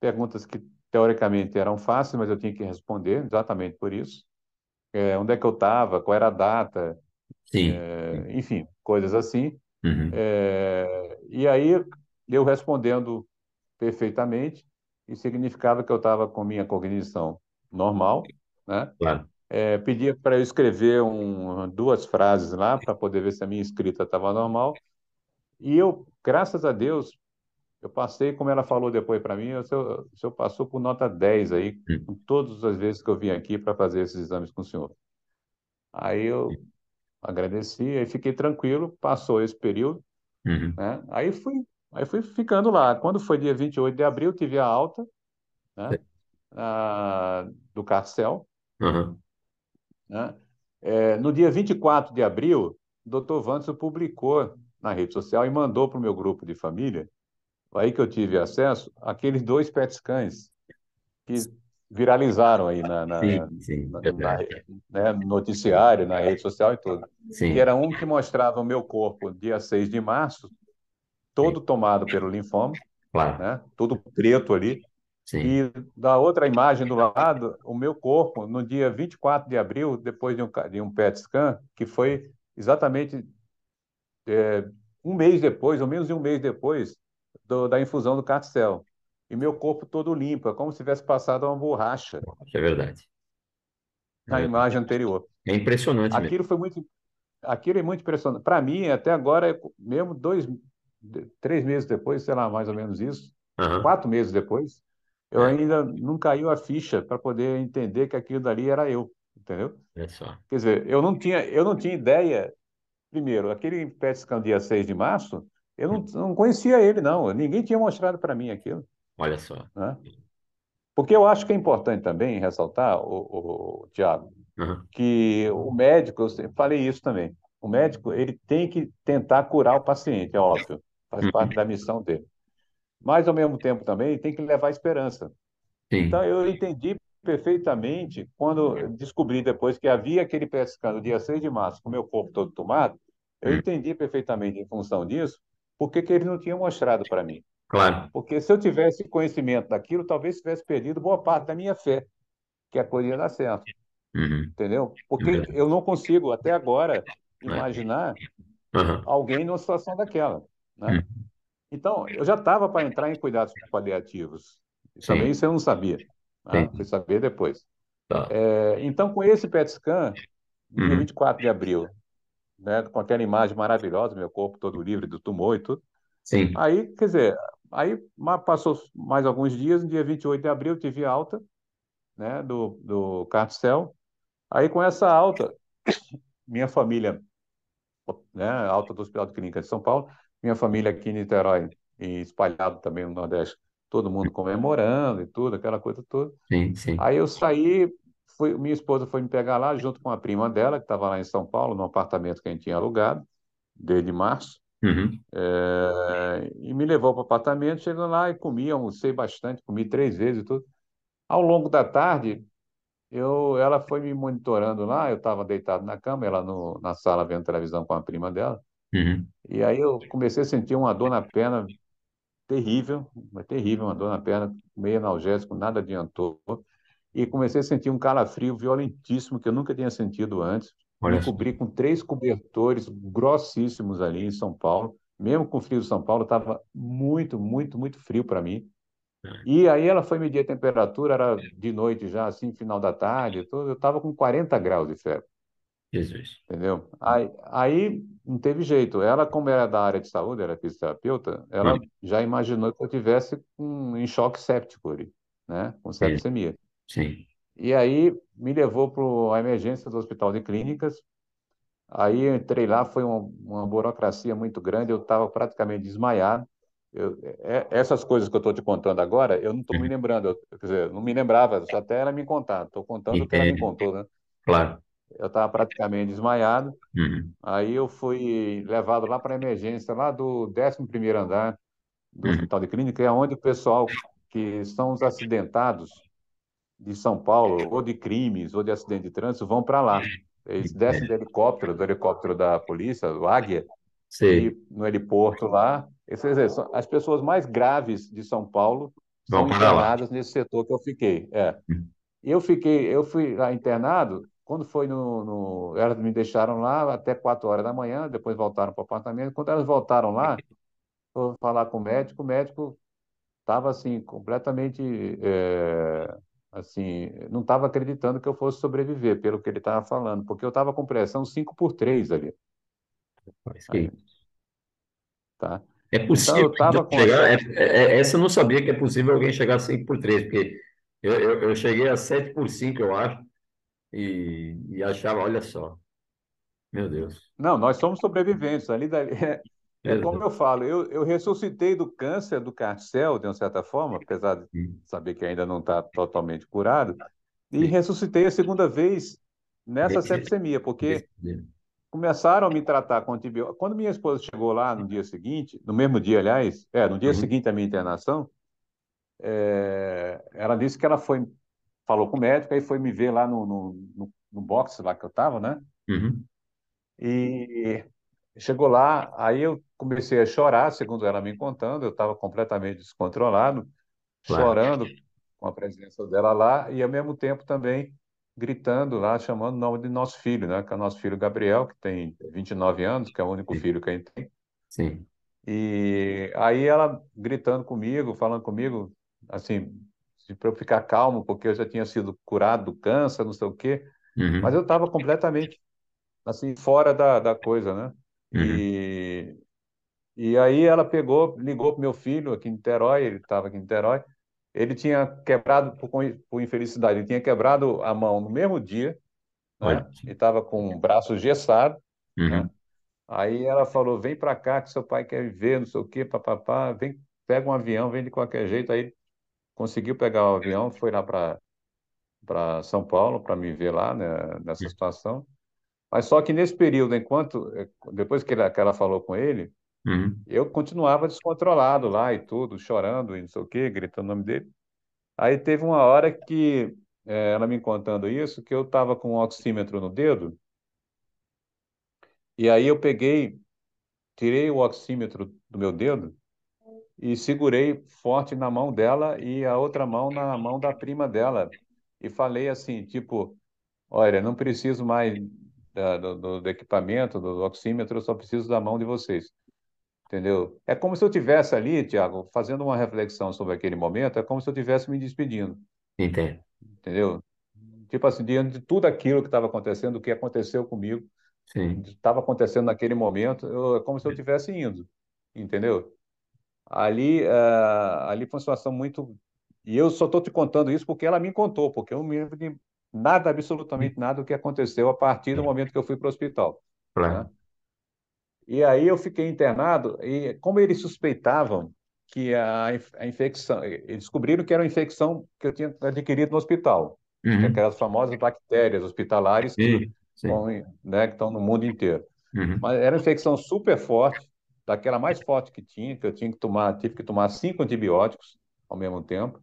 perguntas que teoricamente eram fáceis, mas eu tinha que responder exatamente por isso. É, onde é que eu estava, qual era a data, Sim. é, enfim, coisas assim. Uhum. É, e aí, eu respondendo perfeitamente, isso significava que eu estava com minha cognição normal, né? Claro. É, pedia para eu escrever um, duas frases lá para poder ver se a minha escrita estava normal. E eu, graças a Deus, eu passei, como ela falou depois para mim, o senhor, o senhor passou por nota 10 aí, todas as vezes que eu vim aqui para fazer esses exames com o senhor. Aí eu agradeci, aí fiquei tranquilo, passou esse período, Uhum. né? Aí fui, aí fui ficando lá. Quando foi dia 28 de abril, tive a alta, né? Ah, do carcel, Uhum. Né? É, no dia 24 de abril, o doutor Vandes publicou na rede social e mandou para o meu grupo de família, aí que eu tive acesso, aqueles dois PET scans que viralizaram aí na, na, Sim, sim, na, na- né, no noticiário, na rede social e tudo. Sim, Que era um que mostrava o meu corpo dia 6 de março, todo tomado pelo linfoma, claro. né? Tudo preto ali. Sim, E da outra imagem do lado, o meu corpo, no dia 24 de abril, depois de um, de um PET scan, que foi exatamente é, um mês depois, ou menos de um mês depois, do- da infusão do Carcel. E meu corpo todo limpo, é como se tivesse passado uma borracha é verdade. É na verdade. imagem anterior. É impressionante mesmo. Aquilo foi muito, aquilo é muito impressionante. Para mim, até agora, é mesmo dois, três meses depois, sei lá, mais ou menos isso, Aham. quatro meses depois, eu É. ainda não caiu a ficha para poder entender que aquilo dali era eu, entendeu? Olha só. Quer dizer, eu não tinha, eu não tinha ideia. Primeiro, aquele PET scan dia 6 de março, eu não, não conhecia ele, não. Ninguém tinha mostrado para mim aquilo, Olha só. né? Porque eu acho que é importante também ressaltar, o, o, Tiago, Aham. que o médico, eu falei isso também, o médico ele tem que tentar curar o paciente, é óbvio, faz parte da missão dele. Mas, ao mesmo tempo, também tem que levar esperança. Sim, Então, eu entendi perfeitamente quando descobri depois que havia aquele PET scan no dia 6 de março com o meu corpo todo tomado, eu entendi perfeitamente em função disso, porque que ele não tinha mostrado para mim. claro. Porque se eu tivesse conhecimento daquilo, talvez tivesse perdido boa parte da minha fé, que a coisa ia dar certo, Uhum. entendeu? É Porque eu não consigo, até agora, imaginar Aham. alguém numa situação daquela, né? Então, eu já estava para entrar em cuidados paliativos. Também Sim. isso eu não sabia. né? Fui saber depois. Tá. É, então, com esse PET scan, dia Uhum. 24 de abril, né, com aquela imagem maravilhosa, meu corpo todo livre do tumor e tudo, Sim. aí, quer dizer, aí passou mais alguns dias, no dia 28 de abril, tive alta né, do, do carcel. Aí, com essa alta, minha família, né, alta do Hospital de Clínica de São Paulo, minha família aqui em Niterói e espalhado também no Nordeste, todo mundo comemorando e tudo, aquela coisa toda. Sim, sim. Aí eu saí, fui, minha esposa foi me pegar lá junto com a prima dela, que estava lá em São Paulo, num apartamento que a gente tinha alugado, desde março, Uhum. é, e me levou para o apartamento, chegando lá e comi, almocei bastante, comi três vezes e tudo. Ao longo da tarde, eu, ela foi me monitorando lá, eu estava deitado na cama, ela no, na sala vendo televisão com a prima dela, Uhum. e aí eu comecei a sentir uma dor na perna terrível, mas terrível, uma dor na perna, meio analgésico, nada adiantou. E comecei a sentir um calafrio violentíssimo que eu nunca tinha sentido antes. Olha Me cobri com três cobertores grossíssimos ali em São Paulo. Mesmo com o frio de São Paulo, estava muito, muito, muito frio para mim. E aí ela foi medir a temperatura, era de noite já, assim, final da tarde, tudo. eu estava com 40 graus de febre. Jesus. Entendeu? Aí, aí não teve jeito. Ela, como era da área de saúde, era fisioterapeuta, ela Hum. já imaginou que eu tivesse um, em choque séptico ali, né? Com sepsemia. Sim. E aí me levou para a emergência do Hospital de Clínicas. Aí entrei lá, foi uma, uma burocracia muito grande, eu estava praticamente desmaiado. Eu- é- essas coisas que eu estou te contando agora, eu não estou me lembrando, eu- quer dizer, não me lembrava, até ela me contar. Estou contando o que ela me contou, né? Claro. Eu estava praticamente desmaiado. Uhum. Aí eu fui levado lá para a emergência, lá do 11º andar do Uhum. Hospital de Clínica, é onde o pessoal que são os acidentados de São Paulo, ou de crimes, ou de acidente de trânsito, vão para lá. Eles descem do helicóptero, do helicóptero da polícia, o Águia, e no heliporto lá. Dizer, as pessoas mais graves de São Paulo são para lá. internadas nesse setor que eu fiquei. É. E eu fiquei, eu fui lá internado, quando foi no, no- elas me deixaram lá até quatro horas da manhã, depois voltaram para o apartamento. Quando elas voltaram lá, eu falar com o médico, o médico estava assim, completamente, é, assim, não estava acreditando que eu fosse sobreviver, pelo que ele estava falando, porque eu estava com pressão 5 por 3 ali, Mas que- aí, tá? É Então possível eu então, com chegar. aquela, é- é- essa eu não sabia que é possível alguém chegar a 5 por 3, porque eu, eu, eu cheguei a 7 por 5, eu acho, e, e achava, olha só, meu Deus. não, nós somos sobreviventes, ali dali, é, é como eu falo, eu, eu ressuscitei do câncer do carcel, de uma certa forma, apesar de saber que ainda não está totalmente curado, e ressuscitei a segunda vez nessa sepsemia, porque começaram a me tratar com antibiótico. Quando minha esposa chegou lá no dia seguinte, no mesmo dia, aliás, é, no dia Uhum, seguinte à minha internação, é, ela disse que ela foi, falou com o médico, aí foi me ver lá no, no, no, no box lá que eu estava, né? uhum, E chegou lá, aí eu comecei a chorar, segundo ela me contando, eu estava completamente descontrolado, claro. chorando com a presença dela lá e ao mesmo tempo também gritando lá, chamando o nome de nosso filho, né? Que é o nosso filho Gabriel, que tem 29 anos, que é o único Sim, filho que a gente tem. sim. E aí ela gritando comigo, falando comigo, assim, para eu ficar calmo, porque eu já tinha sido curado do câncer, não sei o quê, mas Uhum, eu estava completamente, assim, fora da, da coisa, né? uhum, E, e aí ela pegou, ligou para meu filho aqui em Niterói, ele estava aqui em Niterói, ele tinha quebrado, por, por infelicidade, ele tinha quebrado a mão no mesmo dia, né? E estava com o braço gessado, né? Uhum, Aí ela falou: vem para cá que seu pai quer ver, não sei o quê, papapá, vem, pega um avião, vem de qualquer jeito. Aí conseguiu pegar o avião, foi lá para para São Paulo para me ver lá, né, nessa situação. Mas só que nesse período, enquanto eh, depois que ela, que ela falou com ele, uhum, eu continuava descontrolado lá e tudo, chorando e não sei o quê, gritando o nome dele. Aí teve uma hora que eh, ela me contando isso, que eu estava com um oxímetro no dedo, e aí eu peguei, tirei o oxímetro do meu dedo e segurei forte na mão dela e a outra mão na mão da prima dela. E falei assim, tipo, olha, não preciso mais da- do, do- equipamento, do oxímetro, eu só preciso da mão de vocês. Entendeu? É como se eu tivesse ali, Tiago, fazendo uma reflexão sobre aquele momento, é como se eu tivesse me despedindo, entendo. entendeu? Tipo assim, diante de tudo aquilo que estava acontecendo, o que aconteceu comigo, estava acontecendo naquele momento, eu- é como se eu estivesse indo, entendeu? Ali, ah, ali foi uma situação muito. E eu só estou te contando isso porque ela me contou, porque eu não me lembro de nada, absolutamente nada do que aconteceu a partir do momento que eu fui para o hospital, né? Claro. E aí eu fiquei internado, e como eles suspeitavam que a, a infecção. Eles descobriram que era uma infecção que eu tinha adquirido no hospital, é Uhum, aquelas famosas bactérias hospitalares que, sim, sim. vão, né, que estão no mundo inteiro. Uhum, Mas era uma infecção super forte, daquela mais forte que tinha, que eu tinha que tomar, tive que tomar cinco antibióticos ao mesmo tempo.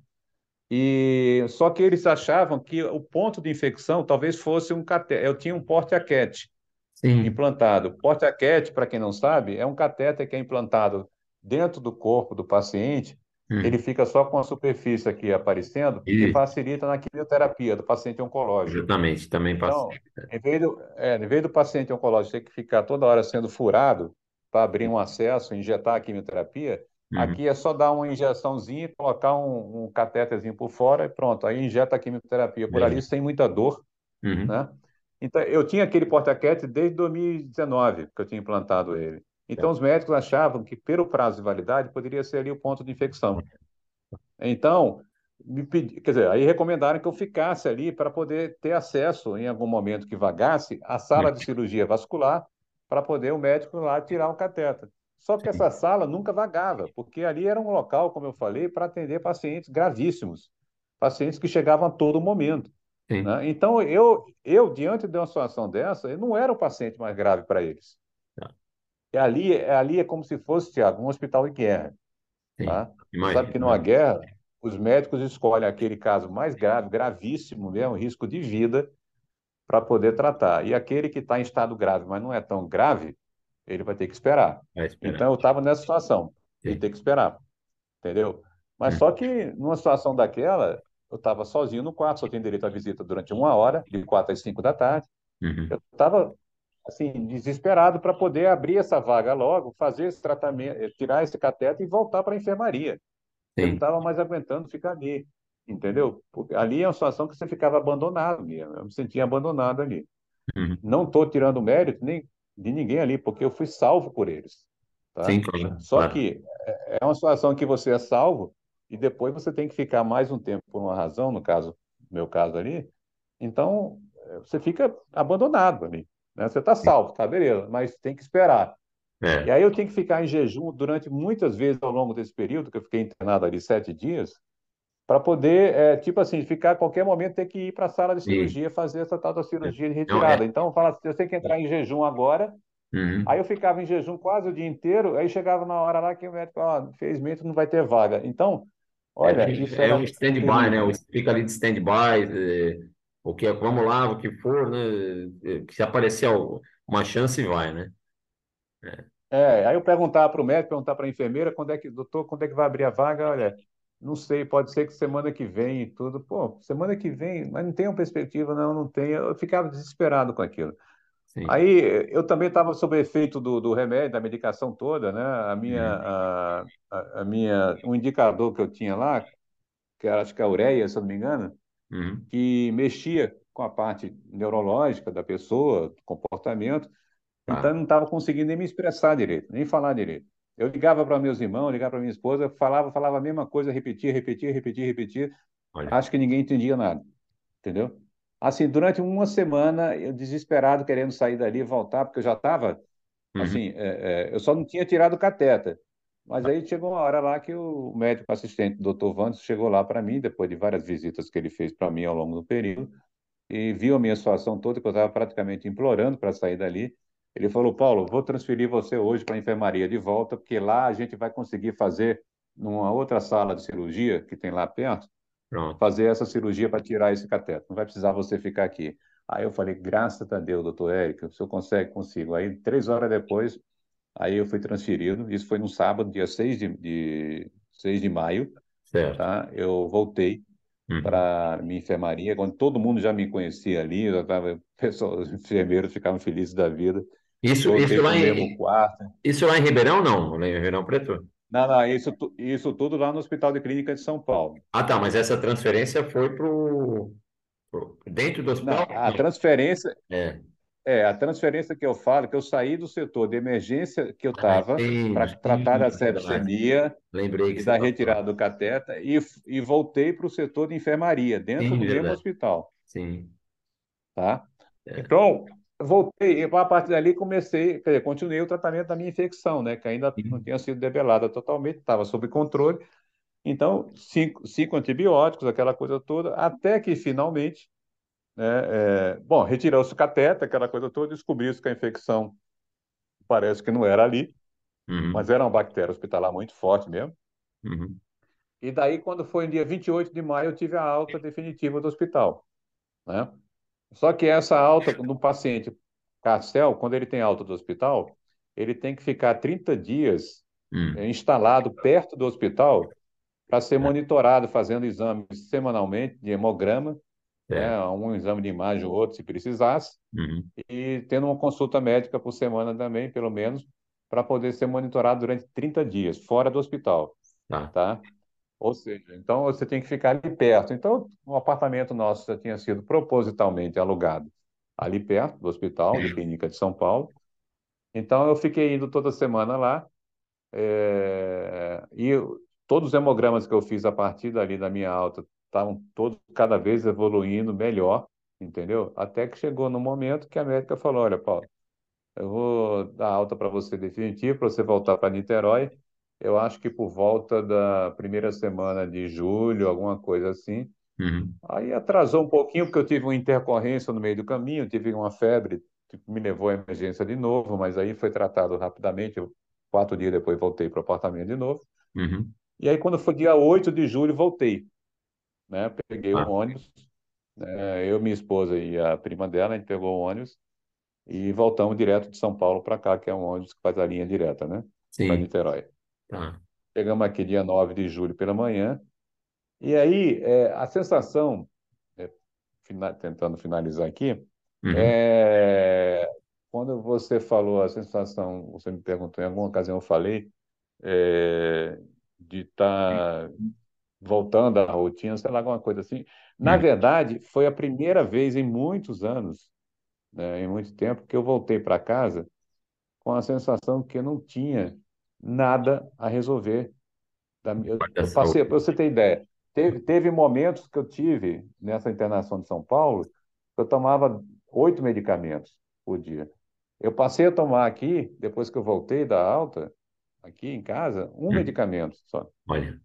E só que eles achavam que o ponto de infecção talvez fosse um catéter. Eu tinha um porte-aquete sim. implantado. Porte-aquete, para quem não sabe, é um catéter que é implantado dentro do corpo do paciente. Ele Uhum. fica só com a superfície aqui aparecendo, que Isso, facilita na quimioterapia do paciente oncológico. exatamente. Também Então, em vez do, é, em vez do paciente oncológico ter que ficar toda hora sendo furado para abrir um acesso, injetar a quimioterapia, Uhum, aqui é só dar uma injeçãozinha, colocar um, um catéterzinho por fora e pronto, aí injeta a quimioterapia por ali beleza. sem muita dor, Uhum, né? Então, eu tinha aquele porta-aquete desde 2019 que eu tinha implantado ele. Então, tá. os médicos achavam que, pelo prazo de validade, poderia ser ali o ponto de infecção. Então, me pedi, quer dizer, aí recomendaram que eu ficasse ali para poder ter acesso, em algum momento que vagasse, à sala Uhum, de cirurgia vascular, para poder o médico lá tirar o catéter. Só que essa sala nunca vagava, porque ali era um local, como eu falei, para atender pacientes gravíssimos, pacientes que chegavam a todo momento. Né? Então, eu, eu, diante de uma situação dessa, eu não era o paciente mais grave para eles. Tá. E ali, ali é como se fosse, Tiago, um hospital de guerra. Tá? Você sabe Imagina. que numa guerra, os médicos escolhem aquele caso mais grave, gravíssimo mesmo, risco de vida, para poder tratar. E aquele que está em estado grave, mas não é tão grave, ele vai ter que esperar. Esperar. Então eu estava nessa situação, Sim. ter que esperar, entendeu? Mas Hum. só que numa situação daquela, eu estava sozinho no quarto, só tinha direito à visita durante uma hora, de quatro às cinco da tarde. Uhum. Eu estava assim desesperado para poder abrir essa vaga logo, fazer esse tratamento, eh, tirar esse cateter e voltar para a enfermaria. Eu não Sim. estava mais aguentando ficar ali, entendeu? Porque ali é uma situação que você ficava abandonado mesmo. Eu me sentia abandonado ali. Uhum. Não estou tirando mérito nem de ninguém ali, porque eu fui salvo por eles, tá? Sim, claro. Só claro. que é é uma situação que você é salvo e depois você tem que ficar mais um tempo por uma razão, no caso, no meu caso ali. Então, eh, você fica abandonado ali, né? Você está salvo, tá, beleza, mas tem que esperar. E É. aí eu tinha que ficar em jejum durante muitas vezes ao longo desse período, que eu fiquei internado ali sete dias, para poder, é, tipo assim, ficar a qualquer momento ter que ir para a sala de Sim. cirurgia fazer essa tal da cirurgia de é. retirada. Então, fala assim, eu tenho que entrar em jejum agora. Uhum. Aí eu ficava em jejum quase o dia inteiro, aí chegava na hora lá que o médico, ó, infelizmente não vai ter vaga. Então, olha, É, isso é era um stand-by, né? Fica ali de stand-by, é, o que, vamos lá, o que for, né? É, Se aparecer uma chance, vai, né? É, aí eu perguntava para o médico, perguntava para a enfermeira, quando é que, doutor, quando é que vai abrir a vaga? Olha, não sei, pode ser que semana que vem e tudo. Pô, semana que vem, mas não tem uma perspectiva, não, não tem. Eu ficava desesperado com aquilo. Sim. Aí eu também estava sob efeito do, do remédio, da medicação toda, né? A minha, Uhum. a, a, a minha, um indicador que eu tinha lá, que era, acho que a ureia, se eu não me engano, Uhum. que mexia com a parte neurológica da pessoa, do comportamento. Então, Tá. eu não estava conseguindo nem me expressar direito, nem falar direito. Eu ligava para meus irmãos, ligava para minha esposa, falava, falava a mesma coisa, repetia, repetia, repetia, repetia. Olha. Acho que ninguém entendia nada, entendeu? Assim, durante uma semana, eu desesperado, querendo sair dali e voltar, porque eu já estava, Uhum. assim, é, é, eu só não tinha tirado o catéter. Mas aí chegou uma hora lá que o médico assistente, o Dr. Vandes, chegou lá para mim, depois de várias visitas que ele fez para mim ao longo do período, e viu a minha situação toda, que eu estava praticamente implorando para sair dali. Ele falou: Paulo, vou transferir você hoje para a enfermaria de volta, porque lá a gente vai conseguir fazer, numa outra sala de cirurgia que tem lá perto, Pronto. fazer essa cirurgia para tirar esse cateto. Não vai precisar você ficar aqui. Aí eu falei: graças a Deus, doutor Érico, o senhor consegue, consigo. Aí, três horas depois, aí eu fui transferido. Isso foi no sábado, dia 6 de, de, 6 de maio, Certo. tá? Eu voltei Uhum. para minha enfermaria, quando todo mundo já me conhecia ali, já tava, pessoal, os enfermeiros ficavam felizes da vida. Isso, isso para lá o mesmo em, isso lá em Ribeirão, não? Lá em Ribeirão Preto? Não, não, isso, isso tudo lá no Hospital de Clínica de São Paulo. Ah, tá, mas essa transferência foi pro, pro- dentro do Não, hospital? a Não. transferência, É. é, a transferência que eu falo, que eu saí do setor de emergência que eu Ah, estava para entendi. tratar da sepsemia Lembrei que e da retirada do cateter e, e voltei para o setor de enfermaria, dentro Sim, do mesmo verdade. hospital, Sim. tá? É. Então, voltei, e a partir dali comecei, quer dizer, continuei o tratamento da minha infecção, né, que ainda não tinha sido debelada totalmente, estava sob controle. Então, cinco, cinco antibióticos, aquela coisa toda, até que finalmente, né, é, bom, retirou-se o cateter, aquela coisa toda, descobriu-se que a infecção parece que não era ali, Uhum. mas era uma bactéria hospitalar muito forte mesmo. Uhum. E daí, quando foi no dia 28 de maio, eu tive a alta definitiva do hospital, né? Só que essa alta no paciente Carcel, quando ele tem alta do hospital, ele tem que ficar 30 dias Hum. eh, instalado perto do hospital para ser É. monitorado, fazendo exames semanalmente de hemograma, né, É. um exame de imagem ou outro, se precisasse, Uhum. e tendo uma consulta médica por semana também, pelo menos, para poder ser monitorado durante 30 dias, fora do hospital, Tá. tá? Ou seja, então você tem que ficar ali perto. Então, o apartamento nosso já tinha sido propositalmente alugado ali perto do hospital de clínica de São Paulo. Então, eu fiquei indo toda semana lá, é, e todos os hemogramas que eu fiz a partir dali da minha alta estavam todos cada vez evoluindo melhor, entendeu? Até que chegou no momento que a médica falou: Olha, Paulo, eu vou dar alta para você definitivo, para você voltar para Niterói. Eu acho que por volta da primeira semana de julho, alguma coisa assim. Uhum. Aí atrasou um pouquinho, porque eu tive uma intercorrência no meio do caminho, tive uma febre, que me levou à emergência de novo, mas aí foi tratado rapidamente. Eu, quatro dias depois voltei para o apartamento de novo. Uhum. E aí, quando foi dia 8 de julho, voltei, né? Peguei um Ah. ônibus, né? Eu, minha esposa e a prima dela, a gente pegou o ônibus e voltamos direto de São Paulo para cá, que é um ônibus que faz a linha direta, né? Para. Niterói. Tá. Chegamos aqui dia 9 de julho pela manhã, e aí é, a sensação, é, fina- tentando finalizar aqui, Uhum. é, quando você falou a sensação, você me perguntou, em alguma ocasião eu falei, é, de estar voltando à rotina, sei lá, alguma coisa assim. Na Uhum. verdade, foi a primeira vez em muitos anos, né, em muito tempo, que eu voltei para casa com a sensação que eu não tinha nada a resolver. Da minha- Eu, eu passei, para você ter ideia, teve, teve momentos que eu tive nessa internação de São Paulo, que eu tomava oito medicamentos por dia. Eu passei a tomar aqui, depois que eu voltei da alta, aqui em casa, um Uhum. medicamento só. Olha.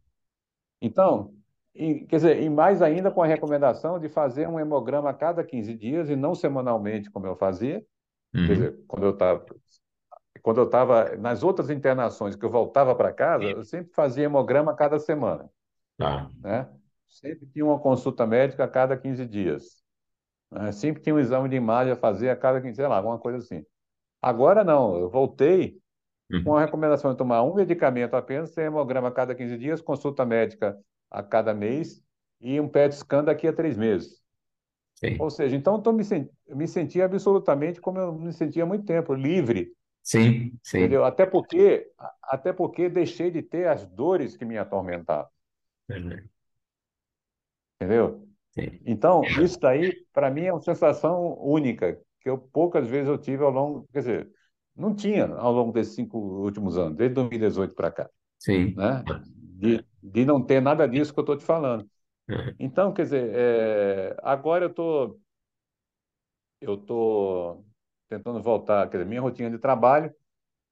Então, e, quer dizer, e mais ainda com a recomendação de fazer um hemograma a cada 15 dias e não semanalmente, como eu fazia. Quer Uhum. dizer, quando eu estava quando eu estava nas outras internações que eu voltava para casa, eu sempre fazia hemograma cada semana, Tá. né? Sempre tinha uma consulta médica a cada 15 dias. né? Sempre tinha um exame de imagem a fazer a cada 15, sei lá, alguma coisa assim. Agora não, eu voltei com Uhum. a recomendação de tomar um medicamento apenas, ter hemograma a cada 15 dias, consulta médica a cada mês e um PET scan daqui a três meses. Sim. Ou seja, então eu tô me, sen- eu me senti absolutamente como eu me sentia há muito tempo, livre, Sim, sim. entendeu? Até porque, até porque deixei de ter as dores que me atormentavam, Verdade. entendeu? Sim. Então, isso daí, para mim, é uma sensação única, que eu poucas vezes eu tive ao longo, quer dizer, não tinha ao longo desses cinco últimos anos, desde 2018 para cá, Sim. né? De, de não ter nada disso que eu estou te falando. Uhum. Então, quer dizer, é, agora eu tô, eu tô tentando voltar, quer dizer, minha rotina de trabalho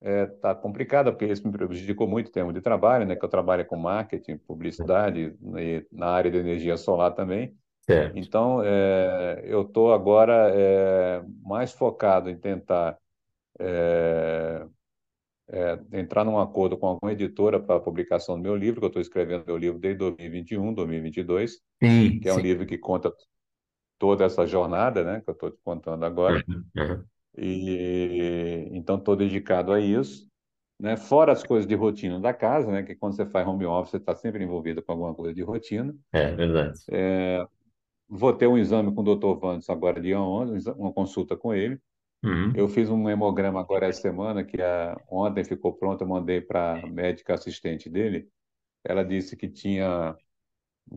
está complicada, porque isso me prejudicou muito o tempo de trabalho, né? Que eu trabalho com marketing, publicidade, e na área de energia solar também. Certo. Então, é, eu estou agora é, mais focado em tentar é, é, entrar num acordo com alguma editora para a publicação do meu livro, que eu estou escrevendo meu livro desde 2021, 2022, Sim, que é um sim. livro que conta toda essa jornada, né, que eu estou te contando agora. Uhum. Uhum. E então estou dedicado a isso, né? Fora as coisas de rotina da casa, né? Que quando você faz home office, você está sempre envolvido com alguma coisa de rotina. É verdade. Vou ter um exame com o Dr. Vandes agora dia 11, uma consulta com ele. Uhum. Eu fiz um hemograma agora essa semana, que a, ontem ficou pronto, eu mandei para a médica assistente dele. Ela disse que tinha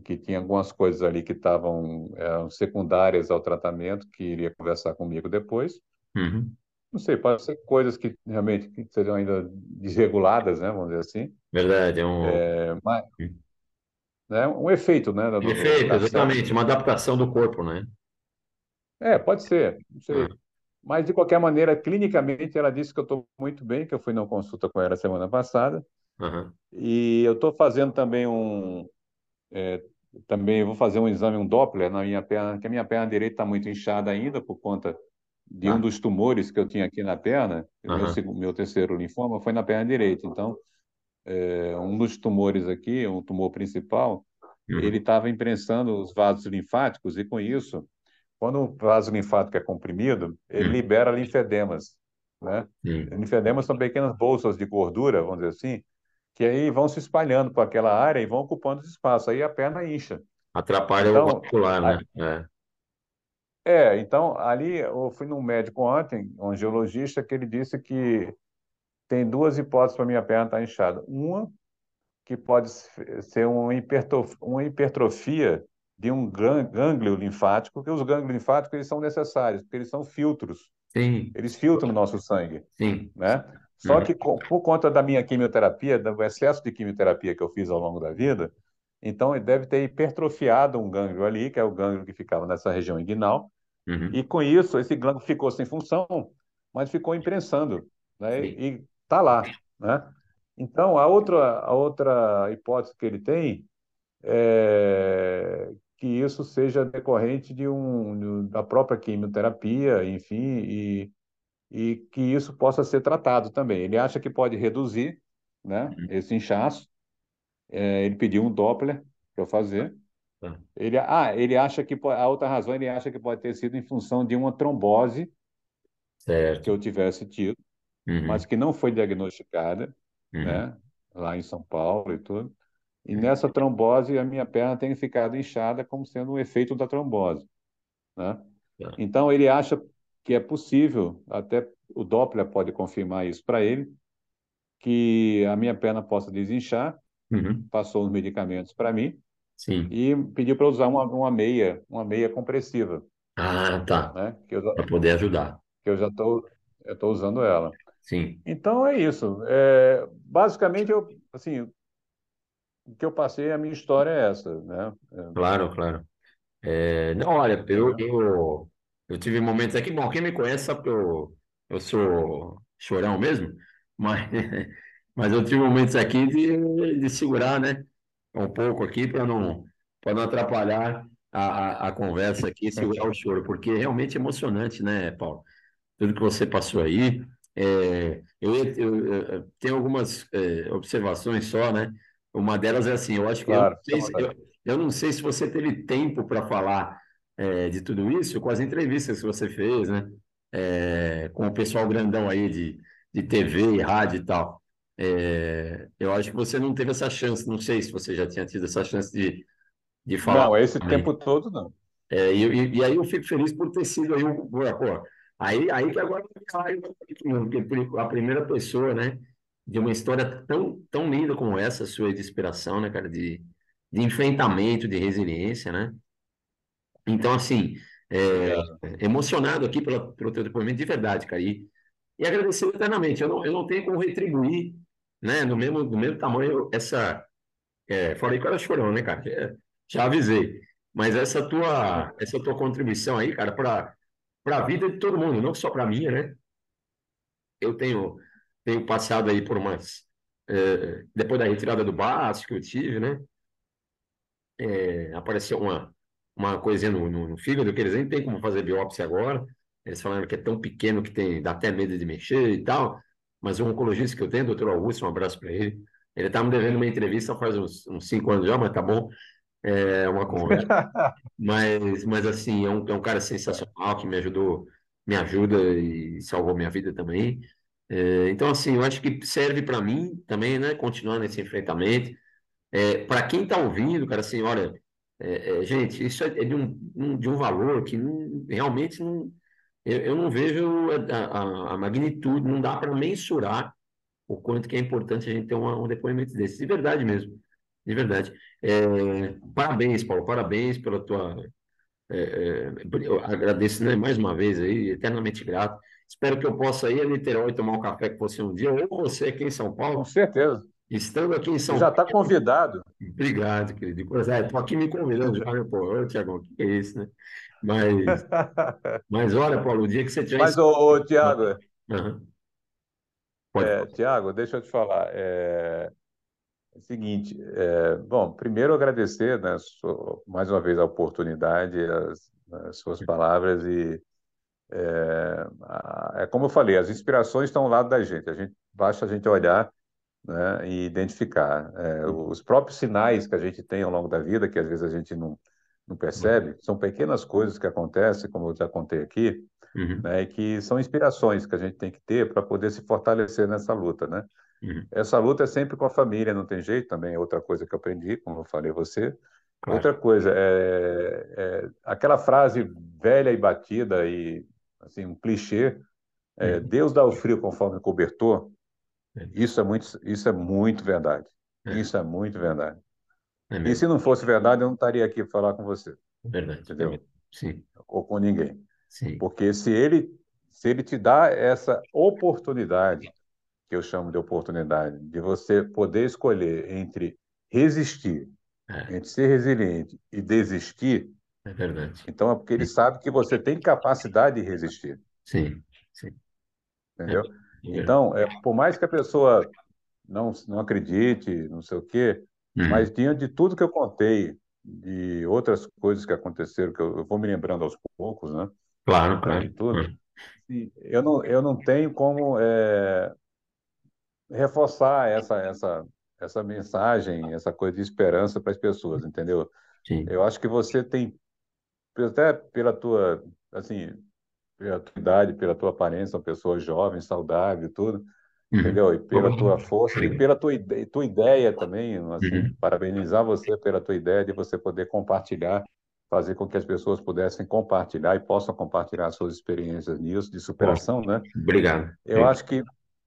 que tinha algumas coisas ali que estavam eram secundárias ao tratamento, que iria conversar comigo depois. Uhum. Não sei, pode ser coisas que realmente que seriam ainda desreguladas, né, vamos dizer assim. Verdade, é um É, mas, né, um efeito, né, do efeito, exatamente, uma adaptação do corpo, né? É, pode ser, não sei. Uhum. Mas, de qualquer maneira, clinicamente, ela disse que eu estou muito bem, que eu fui numa consulta com ela semana passada. Uhum. E eu estou fazendo também um. é, também vou fazer um exame, um Doppler na minha perna, que a minha perna direita está muito inchada ainda por conta de um Tá. dos tumores que eu tinha aqui na perna. O meu, meu terceiro linfoma foi na perna direita. Então, é, um dos tumores aqui, um tumor principal, Uhum. ele estava imprensando os vasos linfáticos e com isso, quando o vaso linfático é comprimido, ele Uhum. libera linfedemas, né? Linfedemas são pequenas bolsas de gordura, vamos dizer assim, que aí vão se espalhando por aquela área e vão ocupando espaço. Aí a perna incha. Atrapalha o Então, vascular, a- né? é, então ali eu fui num médico ontem, um angiologista, que ele disse que tem duas hipóteses para minha perna estar inchada. Uma, que pode ser uma hipertrof- uma hipertrofia de um gân- gânglio linfático, porque os gânglios linfáticos eles são necessários, porque eles são filtros, É. Sim, eles filtram o nosso sangue, sim. né? Só Uhum. que por conta da minha quimioterapia, do excesso de quimioterapia que eu fiz ao longo da vida, então ele deve ter hipertrofiado um gânglio ali, que é o gânglio que ficava nessa região inguinal, Uhum. e com isso esse gânglio ficou sem função, mas ficou imprensando, né? E tá lá, né? Então a outra a outra hipótese que ele tem é que isso seja decorrente de um da própria quimioterapia, enfim, e, e que isso possa ser tratado também. Ele acha que pode reduzir, né, Uhum. esse inchaço. É, ele pediu um Doppler para fazer. Tá. Ele, ah, ele acha que a outra razão ele acha que pode ter sido em função de uma trombose que eu certo. tivesse tido, mas Uhum, que não foi diagnosticada, uhum, né? Lá em São Paulo e tudo. E nessa trombose, a minha perna tem ficado inchada como sendo um efeito da trombose, né? Então, ele acha que é possível, até o Doppler pode confirmar isso para ele, que a minha perna possa desinchar, Uhum, passou os medicamentos para mim sim. e pediu para usar uma, uma meia, uma meia compressiva, Ah, tá. né? Para poder ajudar. que eu já estou eu tô usando ela. Sim, Então, é isso. É, basicamente, eu, assim, o que eu passei, a minha história é essa, né? claro, claro. É, não, olha, eu, eu, eu tive momentos aqui, bom, quem me conhece sabe que eu, eu sou chorão mesmo, mas, mas eu tive momentos aqui de, de segurar, né? Um pouco aqui para não, não atrapalhar a, a, a conversa aqui, segurar o choro, porque é realmente emocionante, né, Paulo? tudo que você passou aí. É, eu, eu, eu tenho algumas é, observações só, né? Uma delas é assim, eu acho que eu não Claro, fica à sei eu, eu não sei se você teve tempo para falar é, de tudo isso com as entrevistas que você fez, né? É, com o pessoal grandão aí de, de TV e rádio e tal. É, eu acho que você não teve essa chance, não sei se você já tinha tido essa chance de, de falar Não, esse tempo também. todo não. É, e, e, e aí eu fico feliz por ter sido aí, um- pô, aí, aí que agora a primeira pessoa, né, de uma história tão, tão linda como essa, sua de inspiração, né, cara, de, de enfrentamento, de resiliência, né? Então, assim, é, emocionado aqui pela, pelo teu depoimento de verdade, cara, e, e agradecer eternamente. Eu não, eu não tenho como retribuir, né, no mesmo, do mesmo tamanho essa é, falei que era chorão, né, cara? É, Já avisei. Mas essa tua, essa tua contribuição aí, cara, para a vida de todo mundo, não só para minha, né? Eu tenho, tenho passado aí por umas. é, depois da retirada do baço que eu tive, né? é, apareceu uma, uma coisinha no, no, no fígado que eles nem tem como fazer biópsia agora. Eles falaram que é tão pequeno que tem, dá até medo de mexer e tal. Mas o oncologista que eu tenho, doutor Augusto, um abraço para ele. Ele está me devendo uma entrevista faz uns, uns cinco anos já, mas tá bom. É uma conversa. Mas, mas assim, é um, é um cara sensacional que me ajudou, me ajuda e salvou minha vida também. É, então, assim, eu acho que serve para mim também, né? Continuar nesse enfrentamento. É, para quem está ouvindo, cara, assim, olha, é, é, gente, isso é de um, um- de um valor que não- realmente não, eu, eu não vejo a, a, a magnitude, não dá para mensurar o quanto que é importante a gente ter uma- um depoimento desse, de verdade mesmo, de verdade. É, parabéns, Paulo, parabéns pela tua. é, é, agradeço, né, mais uma vez aí, eternamente grato. Espero que eu possa ir a Niterói tomar um café com você um dia, ou você aqui em São Com Paulo. certeza. Estando aqui em São Já está convidado. Obrigado, querido. Pois é, aqui me convidando já, né, pô? Ô, Tiagão, o que é isso, né? Mas, mas olha, Paulo, o dia que você tiver Mas, ô, Tiago, Aham, pode é, falar. Tiago, deixa eu te falar. É, é o seguinte, é, bom, primeiro agradecer, né, so- mais uma vez a oportunidade, as, as suas palavras e é, é como eu falei, as inspirações estão ao lado da gente. A gente basta a gente olhar, né, e identificar é, os próprios sinais que a gente tem ao longo da vida, que às vezes a gente não, não percebe, são pequenas coisas que acontecem, como eu já contei aqui, Uhum, né, e que são inspirações que a gente tem que ter para poder se fortalecer nessa luta, né? uhum, Essa luta é sempre com a família, não tem jeito, também é outra coisa que eu aprendi, como eu falei a você. claro. Outra coisa, é, é aquela frase velha e batida e assim um clichê, é, Uhum, Deus dá o frio conforme o cobertor. é, Isso é muito, isso é muito verdade. é, Isso é muito verdade. É E se não fosse verdade, eu não estaria aqui para falar com você, é verdade, é entendeu? mesmo. Sim, Ou com ninguém. sim, Porque se ele, se ele te dá essa oportunidade, que eu chamo de oportunidade, de você poder escolher entre resistir, é, entre ser resiliente e desistir, é verdade. então é porque ele sabe que você tem capacidade de resistir, sim, sim, é, entendeu? é. Então, é, por mais que a pessoa não, não acredite, não sei o quê, Uhum, mas diante de tudo que eu contei, de outras coisas que aconteceram, que eu, eu vou me lembrando aos poucos, né? claro, claro. e tudo, e eu não, eu não tenho como é, reforçar essa, essa, essa mensagem, essa coisa de esperança para as pessoas, entendeu? sim, Eu acho que você tem, até pela tua, assim, pela tua idade, pela tua aparência, uma pessoa jovem, saudável, tudo, Uhum. entendeu? E pela Obrigado. tua força e pela tua, tua ideia também, assim, Uhum. parabenizar você pela tua ideia de você poder compartilhar, fazer com que as pessoas pudessem compartilhar e possam compartilhar suas experiências nisso, de superação, né? obrigado. Eu acho que,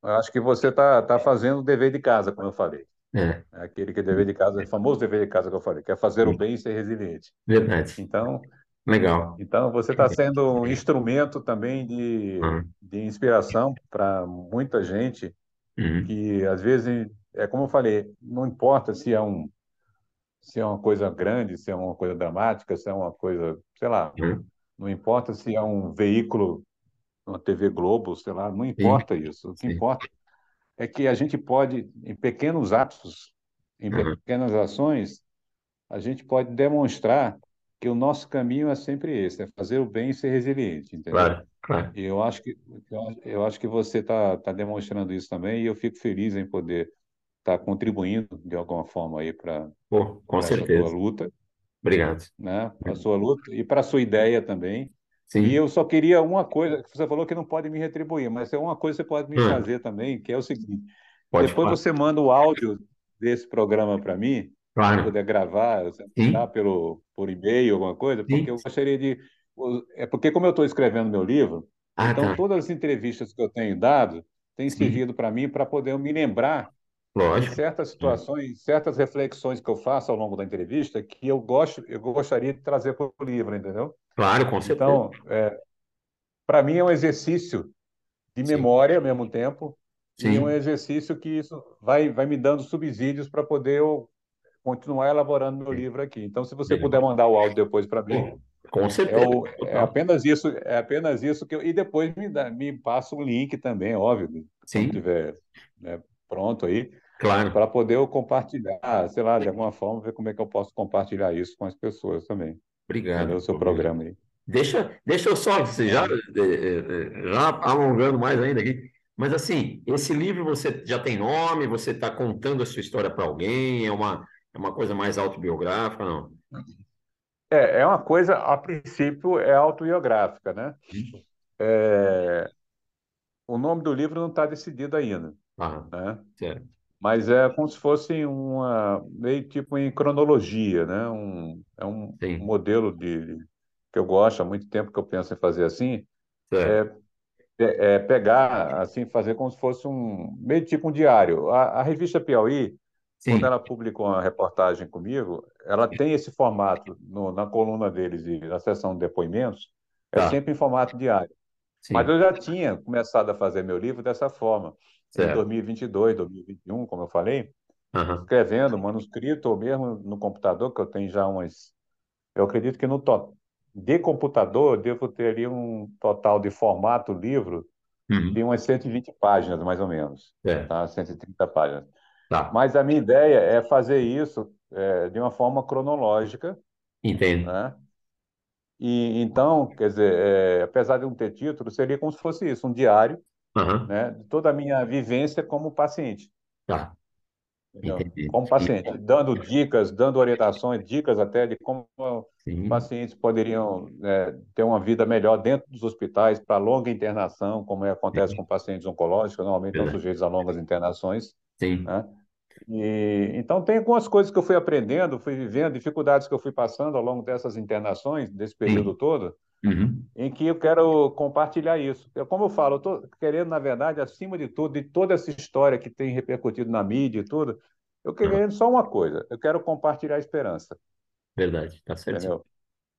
eu acho que você está tá fazendo o dever de casa, como eu falei. É, É aquele que é dever de casa, o famoso dever de casa que eu falei, que é fazer o bem e ser resiliente. verdade. Então, Legal. então você está sendo um instrumento também de, Uhum. de inspiração para muita gente Uhum. que às vezes é como eu falei, não importa se é um se é uma coisa grande, se é uma coisa dramática, se é uma coisa, sei lá, Uhum. não importa se é um veículo, uma TV Globo, sei lá, não Sim, importa isso. O que sim. importa é que a gente pode, em pequenos atos, em Uhum. pequenas ações, a gente pode demonstrar que o nosso caminho é sempre esse, é fazer o bem e ser resiliente, entendeu? Claro, claro. E eu acho que eu, acho- que você está tá demonstrando isso também, e eu fico feliz em poder estar contribuindo de alguma forma aí para Pô, com certeza. luta, Obrigado. né? Para a sua luta e para a sua ideia também. E Sim. eu só queria uma coisa, que você falou que não pode me retribuir, mas é uma coisa que você pode me Hum, fazer também, que é o seguinte: pode depois falar. você manda o áudio desse programa para mim, Claro. poder gravar, Sim, mandar pelo por e-mail, alguma coisa, porque sim. eu gostaria de. É porque, como eu estou escrevendo meu livro, Ah, então tá. todas as entrevistas que eu tenho dado têm Sim, servido para mim para poder me lembrar de lógico. certas Hum, situações, certas reflexões que eu faço ao longo da entrevista que eu gosto, eu gostaria de trazer para o livro, entendeu? Claro, com certeza. Então, para mim é um exercício de Sim, memória ao mesmo tempo e um sim, exercício que isso vai, vai me dando subsídios para poder eu continuar elaborando meu livro aqui. Então, se você puder mandar o áudio depois para mim, com é, certeza, o, é apenas isso, é apenas isso que eu, e depois me dá, me passa o link também, óbvio, Sim, tiver, né, pronto aí, claro. para poder eu compartilhar, sei lá, de alguma forma, ver como é que eu posso compartilhar isso com as pessoas também. Obrigado. Entendeu? O seu programa aí. Deixa, deixa eu só, você já, Tá? eh, eh, já alongando mais ainda aqui, mas assim, esse livro você já tem nome, você está contando a sua história para alguém, é uma, é uma coisa mais autobiográfica, não? É, é uma coisa, a princípio, é autobiográfica, né? Hum? É, o nome do livro não está decidido ainda, Ah, né? certo. Mas é como se fosse uma, meio tipo em cronologia, né? Um, é um Sim, modelo de, que eu gosto, há muito tempo que eu penso em fazer assim, certo. é, é pegar, assim, fazer como se fosse um, meio tipo um diário. A, a revista Piauí, quando Sim, ela publicou uma reportagem comigo, ela tem esse formato no, na coluna deles e na seção de depoimentos, é tá, sempre em formato diário. Mas sim, eu já tinha começado a fazer meu livro dessa forma, em certo. 2022, 2021, como eu falei, Aham, escrevendo manuscrito ou mesmo no computador, que eu tenho já umas. Eu acredito que no to... de computador eu devo ter ali um total de formato livro de uhum, umas 120 páginas, mais ou menos, certo. tá? 130 páginas. Tá, Mas a minha ideia é fazer isso é, de uma forma cronológica, entendo. né? E então, quer dizer, é, apesar de não ter título, seria como se fosse isso, um diário, Aham, né, de toda a minha vivência como paciente, tá. Como paciente, dando dicas, dando orientações, dicas até de como Sim, pacientes poderiam é, ter uma vida melhor dentro dos hospitais para longa internação, como é, acontece com sim, pacientes oncológicos, normalmente estão verdade. sujeitos a longas internações, Sim, né? E, então, tem algumas coisas que eu fui aprendendo, fui vivendo, dificuldades que eu fui passando ao longo dessas internações, desse período sim, todo, uhum, em que eu quero compartilhar isso. Eu, como eu falo, eu estou querendo, na verdade, acima de tudo, de toda essa história que tem repercutido na mídia e tudo, eu aham, quero só uma coisa, eu quero compartilhar a esperança, verdade, tá entendeu?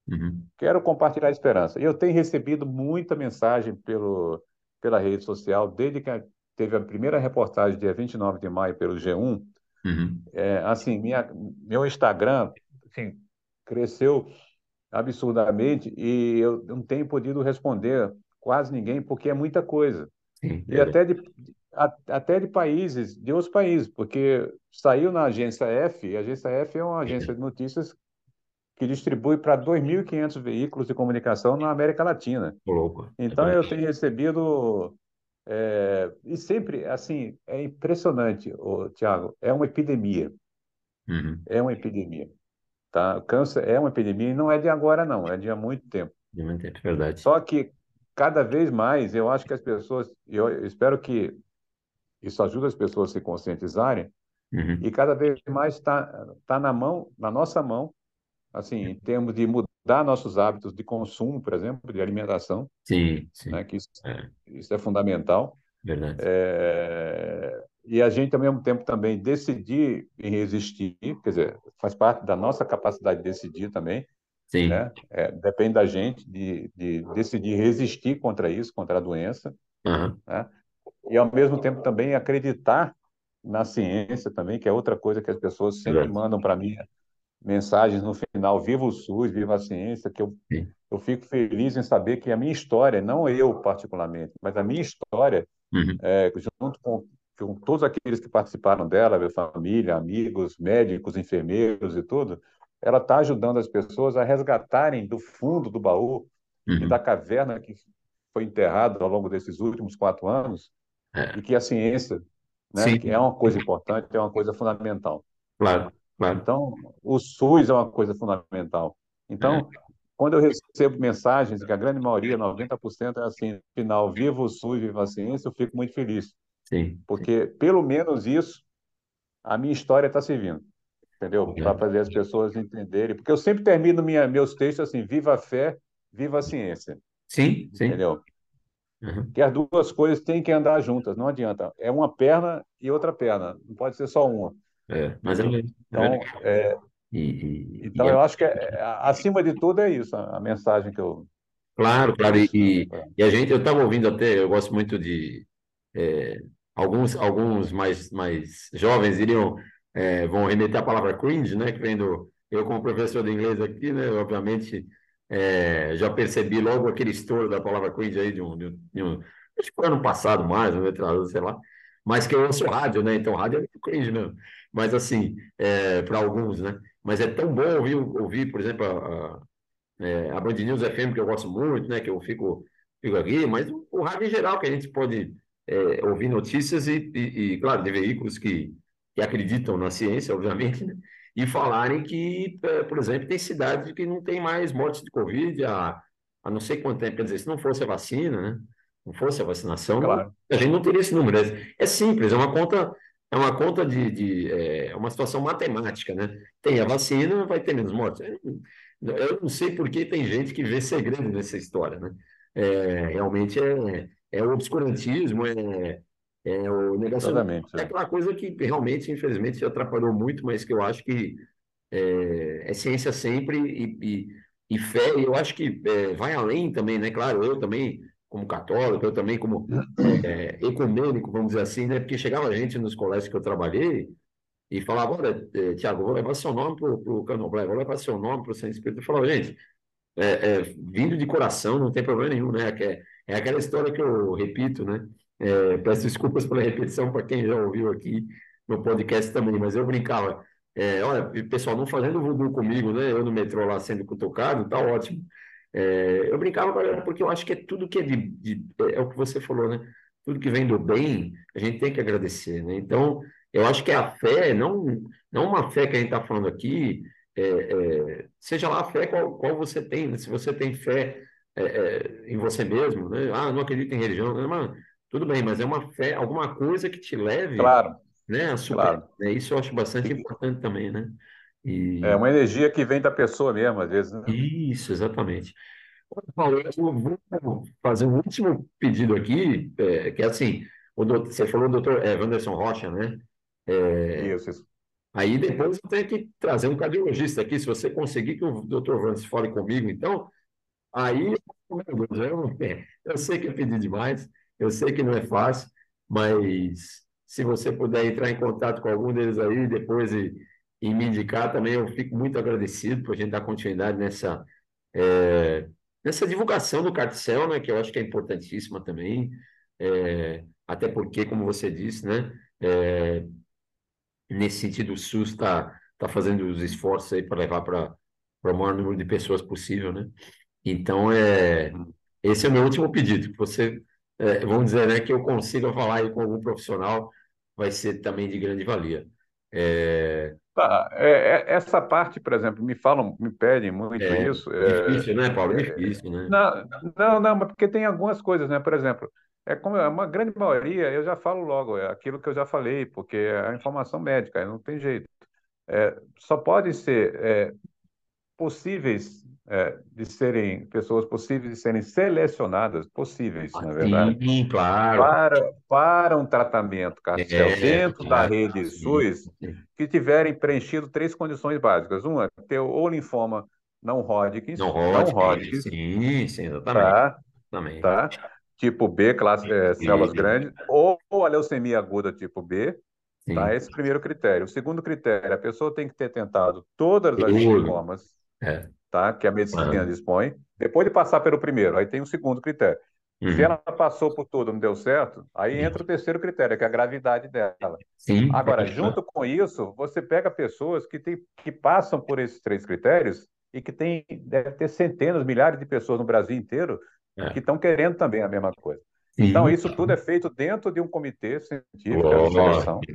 Uhum, Quero compartilhar a esperança. E eu tenho recebido muita mensagem pelo, pela rede social, desde que a- teve a primeira reportagem, dia 29 de maio, pelo G1, uhum, É, assim, minha, meu Instagram, assim, cresceu absurdamente e eu não tenho podido responder quase ninguém porque é muita coisa. sim, E verdade. até de, a- até de países, de outros países, porque saiu na agência F, e a agência F é uma agência de notícias que distribui para 2.500 veículos de comunicação na América Latina. Louco, é Então eu tenho recebido, é, e sempre, assim, é impressionante, ô, Tiago, é uma epidemia, Uhum, é uma epidemia. Tá? O câncer é uma epidemia e não é de agora, não, é de há muito tempo. de muito tempo, verdade. Só que cada vez mais, eu acho que as pessoas, eu espero que isso ajude as pessoas a se conscientizarem, Uhum. e cada vez mais está tá na mão, na nossa mão, assim, em termos de mudar nossos hábitos de consumo, por exemplo, de alimentação, Sim, sim. né, que isso, É, isso é fundamental. verdade. É, e a gente, ao mesmo tempo, também decidir em resistir, quer dizer, faz parte da nossa capacidade de decidir também, Sim. né? É, depende da gente de, de decidir resistir contra isso, contra a doença, Aham. né? E, ao mesmo tempo, também acreditar na ciência também, que é outra coisa que as pessoas sempre Verdade. mandam para mim, mensagens no final, viva o SUS, viva a ciência, que eu, Sim. eu fico feliz em saber que a minha história, não eu particularmente, mas a minha história, Uhum. é, junto com, com todos aqueles que participaram dela, minha família, amigos, médicos, enfermeiros e tudo, ela está ajudando as pessoas a resgatarem do fundo do baú e Uhum. da caverna que foi enterrado ao longo desses últimos quatro anos, É. e que a ciência, né, Sim, que é uma coisa importante, é uma coisa fundamental. claro? Claro. Então, o SUS é uma coisa fundamental. Então, quando eu recebo mensagens, que a grande maioria, 90%, é assim, final, viva o SUS, viva a ciência, eu fico muito feliz, Sim, porque pelo menos isso, a minha história está servindo, entendeu? Para fazer as pessoas entenderem, porque eu sempre termino minha, meus textos assim, viva a fé, viva a ciência, sim, sim. entendeu? Uhum. Que as duas coisas têm que andar juntas, não adianta. É uma perna e outra perna, não pode ser só uma. É, mas é, entendeu? é Então, legal. é, E, e- então e é- eu acho que é- acima de tudo é isso, a, a mensagem que eu, Claro, claro, e, né, e, e a gente, eu estava ouvindo até, eu gosto muito de, é, alguns, alguns mais, mais jovens iriam, é, vão remeter à palavra cringe, né, que vem do, eu como professor de inglês aqui, né, obviamente, é, já percebi logo aquele estouro da palavra cringe aí de um, de um, de um- acho que foi ano passado mais, ano retrasado, sei lá, mas que eu ouço rádio, né, então rádio é muito cringe mesmo, mas assim, para alguns, né, mas é tão bom ouvir, ouvir por exemplo, a, a- é, a Band News FM, que eu gosto muito, né, que eu fico, fico aqui, mas o, o rádio em geral, que a gente pode é, ouvir notícias e, e, e, claro, de veículos que, que acreditam na ciência, obviamente, né, e falarem que, é, por exemplo, tem cidades que não tem mais mortes de Covid há, há não sei quanto tempo, quer dizer, se não fosse a vacina, né, não fosse a vacinação, Claro. a gente não teria esse número. É, é simples, é uma conta, é uma conta de, de é uma situação matemática, né? Tem a vacina, vai ter menos mortes. Eu, não sei por que tem gente que vê segredo nessa história, né? É, realmente é, é o obscurantismo, é, é o negacionismo. Exatamente. É aquela coisa que realmente, infelizmente, atrapalhou muito, mas que eu acho que é, é ciência sempre e, e, e fé, e eu acho que é, vai além também, né? Claro, eu também, como católico, eu também como é, ecumênico, vamos dizer assim, né? Porque chegava gente nos colégios que eu trabalhei e falava, olha, eh, Tiago, vou levar seu nome para o Candomblé, vou levar seu nome para o Santo Espírito. Eu falava, gente, é, é, vindo de coração, não tem problema nenhum, né? É, é aquela história que eu repito, né? É, peço desculpas pela repetição para quem já ouviu aqui no podcast também, mas eu brincava, é, olha, pessoal, não fazendo voodoo comigo, né? Eu no metrô lá sendo cutucado, tá ótimo. É, eu brincava pra- porque eu acho que é tudo que é de, de- é o que você falou, né? Tudo que vem do bem, a gente tem que agradecer, né? Então, eu acho que a fé, não, não uma fé que a gente está falando aqui, é, é, seja lá a fé qual, qual você tem, né? Se você tem fé é, é, em você mesmo, né? Ah, não acredito em religião, né? Mas, tudo bem, mas é uma fé, alguma coisa que te leve, Claro, né, a superar, claro. né? Isso eu acho bastante importante também, né? E É uma energia que vem da pessoa mesmo, às vezes, né? isso, exatamente. Paulo, eu vou fazer um último pedido aqui, é, que é assim, o doutor, você falou do doutor é, Wanderson Rocha, né? É, Isso, isso. Aí depois eu tenho que trazer um cardiologista aqui, se você conseguir que o Dr. Vandes fale comigo, então, aí, eu, eu sei que é pedir demais, eu sei que não é fácil, mas se você puder entrar em contato com algum deles aí depois e, e me indicar também, eu fico muito agradecido por a gente dar continuidade nessa, é, nessa divulgação do carticel, né, que eu acho que é importantíssima também, é, até porque, como você disse, né, é, nesse sentido, o SUS está tá fazendo os esforços aí para levar para o maior número de pessoas possível, né? Então, é, esse é o meu último pedido, que você, é, vamos dizer, né, que eu consiga falar aí com algum profissional, vai ser também de grande valia. É, Tá, é, é- essa parte, por exemplo, me falam, me pedem muito é isso. é, difícil, né, Paulo? é, Difícil, né? não, não, não, mas porque tem algumas coisas, né? Por exemplo, é como é uma grande maioria, eu já falo logo, é aquilo que eu já falei, porque é a informação médica, não tem jeito. É, só pode ser possíveis é, de serem pessoas possíveis de serem selecionadas, possíveis, Ah, na verdade, Sim, claro. para, para um tratamento carticel É, dentro da claro. rede Sim, SUS sim. que tiverem preenchido três condições básicas. Uma, ter ou linfoma não Não Hodgkins, não Hodgkin, sim, sim, exatamente. tá? Exatamente. Tá? Tipo B, classe, é, células grandes, ou, ou a leucemia aguda tipo B, tá? sim, Esse é o primeiro critério. O segundo critério, a pessoa tem que ter tentado todas as formas, É. tá? Que a medicina Aham. dispõe. Depois de passar pelo primeiro, aí tem o segundo critério. Se ela Uhum. passou por tudo, não deu certo, aí entra o terceiro critério, que é a gravidade dela. Sim, Agora, claro. junto com isso, você pega pessoas que, tem, que passam por esses três critérios e que tem, deve ter centenas, milhares de pessoas no Brasil inteiro que É. estão querendo também a mesma coisa. Então, Sim, isso tudo é feito dentro de um comitê científico de lógico. seleção,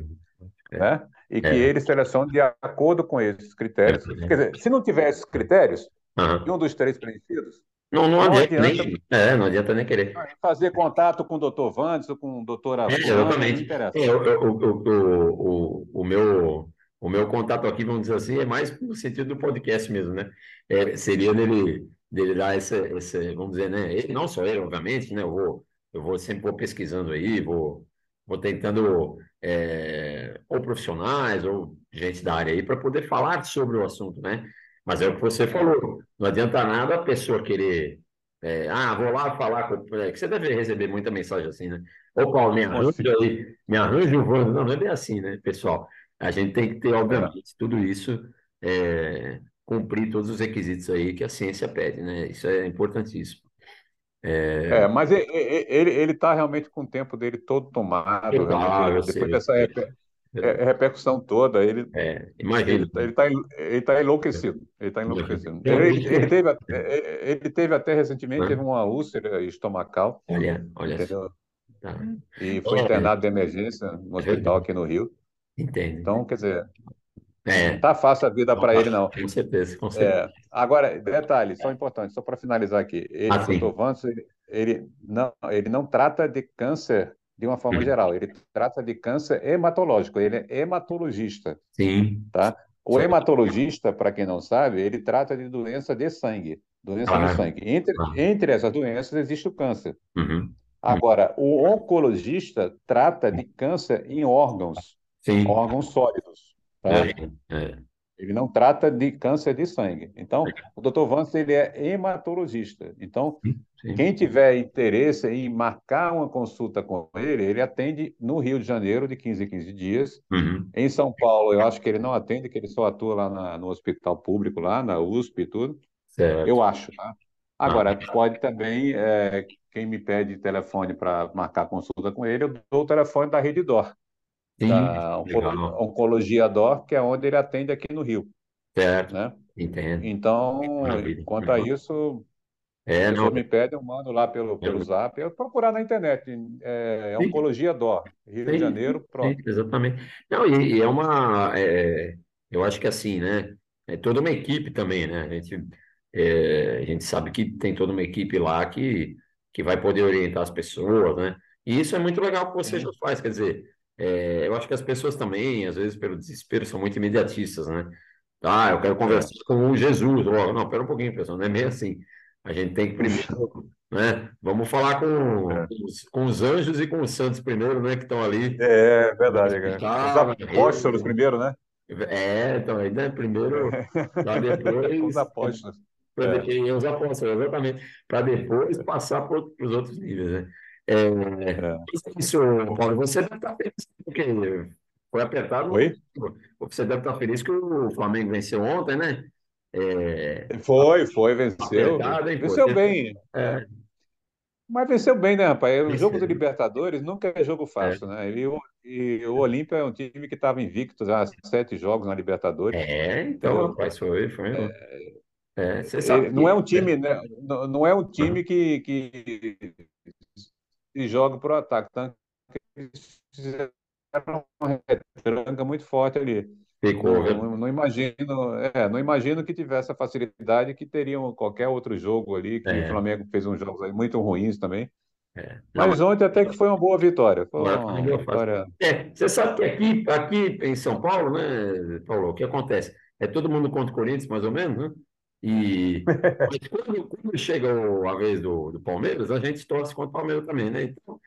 É, né? E que é, ele seleciona de acordo com esses critérios. Quer é. dizer, se não tiver esses critérios, e Aham. um dos três preenchidos, Não, não não adianta adianta nem, é, não adianta nem querer. fazer contato com o doutor Vandes ou com a doutora É, fulana, não exatamente. É, o, o, o, o, o meu, o meu contato aqui, vamos dizer assim, é mais no sentido do podcast mesmo, né? É, seria dele, dele dar essa, essa, vamos dizer, né? Ele, não só ele, obviamente, né? Eu vou, eu vou sempre vou pesquisando aí, vou, vou tentando, é, ou profissionais, ou gente da área aí, para poder falar sobre o assunto, né? Mas é o que você falou, não adianta nada a pessoa querer. é, ah, vou lá falar com. É, que você deve receber muita mensagem assim, né? Ô, Paulo, me arranja aí, me arranja um voo. Não, não é bem assim, né, pessoal? A gente tem que ter, obviamente, tudo isso, é, cumprir todos os requisitos aí que a ciência pede, né? Isso é importantíssimo. É, mas e- e- ele ele está realmente com o tempo dele todo tomado, eu depois sei, dessa sei. reper- é- repercussão toda, ele É, imagino, ele está ele tá enlouquecido, ele está enlouquecido. Ele, ele teve até- ele teve até recentemente teve uma úlcera estomacal, olha, olha? Tá. E foi É, internado de emergência no é hospital aqui no Rio. Entende? Então, quer dizer, É, tá fácil a vida não para tá, ele não. com certeza, com É, certeza. agora, detalhe, só importante, só para finalizar aqui. Ele, Ah, o. Vance, ele, ele não, ele não trata de câncer de uma forma geral, ele trata de câncer hematológico, ele é hematologista, Sim, tá? O hematologista, para quem não sabe, ele trata de doença de sangue, doença do claro, sangue. Entre, claro. entre essas doenças existe o câncer. Uhum. Agora, o oncologista trata de câncer em órgãos, Sim, órgãos sólidos, tá? é, é, Ele não trata de câncer de sangue. Então, o Dr. Vance ele é hematologista. Então, sim, quem tiver interesse em marcar uma consulta com ele, ele atende no Rio de Janeiro de 15 em 15 dias. Uhum. Em São Paulo, eu acho que ele não atende, que ele só atua lá na- no hospital público, lá na USP e tudo. Certo. Eu acho, tá? Ah, Agora, pode também, é, quem me pede telefone para marcar consulta com ele, eu dou o telefone da Rede Dor, sim, da legal. Oncologia Dor, que é onde ele atende aqui no Rio, Certo, né? entendo. Então, Maravilha. quanto a isso, É, não, me pedem, eu mando lá pelo, pelo eu- Zap, eu procurar na internet, é, é sim, Oncologia Dor, Rio de sim, Janeiro, sim, pronto. exatamente. Não, e, e é uma, é, eu acho que assim, né? É toda uma equipe também, né? A gente, é, a gente sabe que tem toda uma equipe lá que, que vai poder orientar as pessoas, né? E isso é muito legal que você já Sim, faz, quer dizer, é, eu acho que as pessoas também, às vezes, pelo desespero, são muito imediatistas, né? Ah, eu quero é. conversar com o Jesus. Oh, não, pera um pouquinho, pessoal, não é meio assim. A gente tem que primeiro, né? Vamos falar com, É, os, com os anjos e com os santos primeiro, né? Que estão ali é verdade, cara. Os na apóstolos primeiro, né? É, então, aí, né? Primeiro, para Os depois, apóstolos. pra É, os apóstolos, exatamente, para depois passar para os outros níveis, né? É, é. isso, Paulo, você deve estar feliz, porque foi apertado, Oi? você deve estar feliz que o Flamengo venceu ontem, né? É, Foi, foi, venceu. apertado, hein? Venceu bem. É, Mas venceu bem, né, rapaz? O jogo do. Libertadores nunca é jogo É, fácil, né? E o, e o Olímpia é um time que estava invicto já há sete jogos na Libertadores, é, então, entendeu? rapaz, foi, foi. É, Ele não é um time, né? Não não é um time que, que se joga para o ataque. Tanto que eles fizeram uma retranca muito forte ali. Ficou, não, não, imagino, é, não imagino que tivesse a facilidade que teriam qualquer outro jogo ali, que é. o Flamengo fez uns jogos muito ruins também. É. Não, mas ontem até que foi uma boa vitória. Foi uma vitória... É, você sabe que aqui, aqui em São Paulo, né, Paulo, o que acontece? É todo mundo contra o Corinthians, mais ou menos, né? E mas quando, quando chega a vez do, do Palmeiras, a gente torce contra o Palmeiras também, né? Então,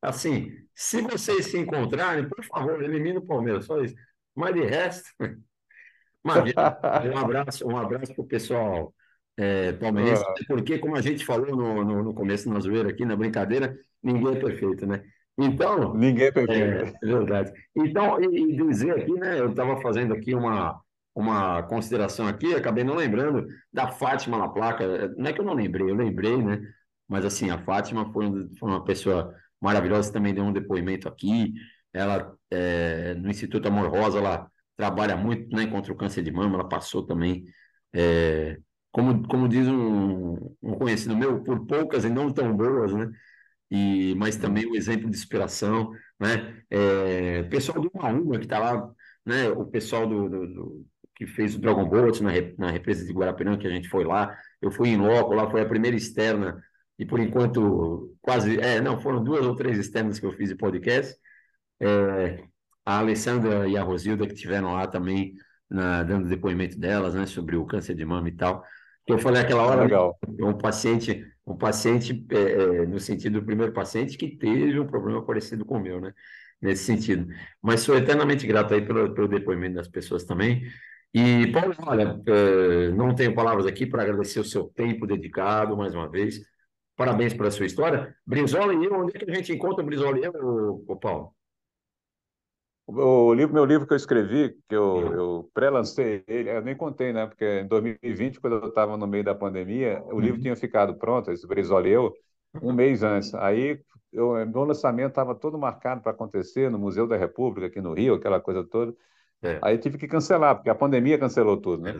assim, se vocês se encontrarem, por favor, elimine o Palmeiras, só isso. Mas de resto, um abraço, um abraço para o pessoal é, palmeirense, ah. porque, como a gente falou no, no, no começo, na zoeira aqui, na brincadeira, ninguém é perfeito, né? Então. Ninguém é perfeito. É, é verdade. Então, e, e dizer aqui, né? Eu estava fazendo aqui uma, uma consideração aqui, acabei não lembrando da Fátima na placa. Não é que eu não lembrei, eu lembrei, né? Mas assim, a Fátima foi, uma pessoa maravilhosa, também deu um depoimento aqui. Ela, é, no Instituto Amor Rosa, ela trabalha muito né, contra o câncer de mama, ela passou também, é, como, como diz um, um conhecido meu, por poucas e não tão boas, né? E, mas também um exemplo de inspiração, né? É, pessoal do Uma que está lá, né? O pessoal do, do, do, que fez o Dragon Boat na, na represa de Guarapiranga, que a gente foi lá, eu fui em loco, lá foi a primeira externa, e por enquanto quase, é, não, foram duas ou três externas que eu fiz de podcast, é, a Alessandra e a Rosilda que tiveram lá também na, dando depoimento delas, né, sobre o câncer de mama e tal. Que eu falei aquela hora, Legal. um paciente, um paciente é, é, no sentido do primeiro paciente que teve um problema parecido com o meu, né, nesse sentido. Mas sou eternamente grato aí pelo, pelo depoimento das pessoas também. E, Paulo, olha, é, não tenho palavras aqui para agradecer o seu tempo dedicado mais uma vez. Parabéns pela sua história. Brizola e eu, onde é que a gente encontra o Brizola e eu, Paulo? O livro, meu livro que eu escrevi, que eu, eu pré-lancei ele, eu nem contei, né? Porque em 2020, quando eu estava no meio da pandemia, o uhum. livro tinha ficado pronto, esse Brizola e eu, um mês antes. Aí, eu, meu lançamento estava todo marcado para acontecer no Museu da República, aqui no Rio, aquela coisa toda. É. Aí tive que cancelar, porque a pandemia cancelou tudo, né?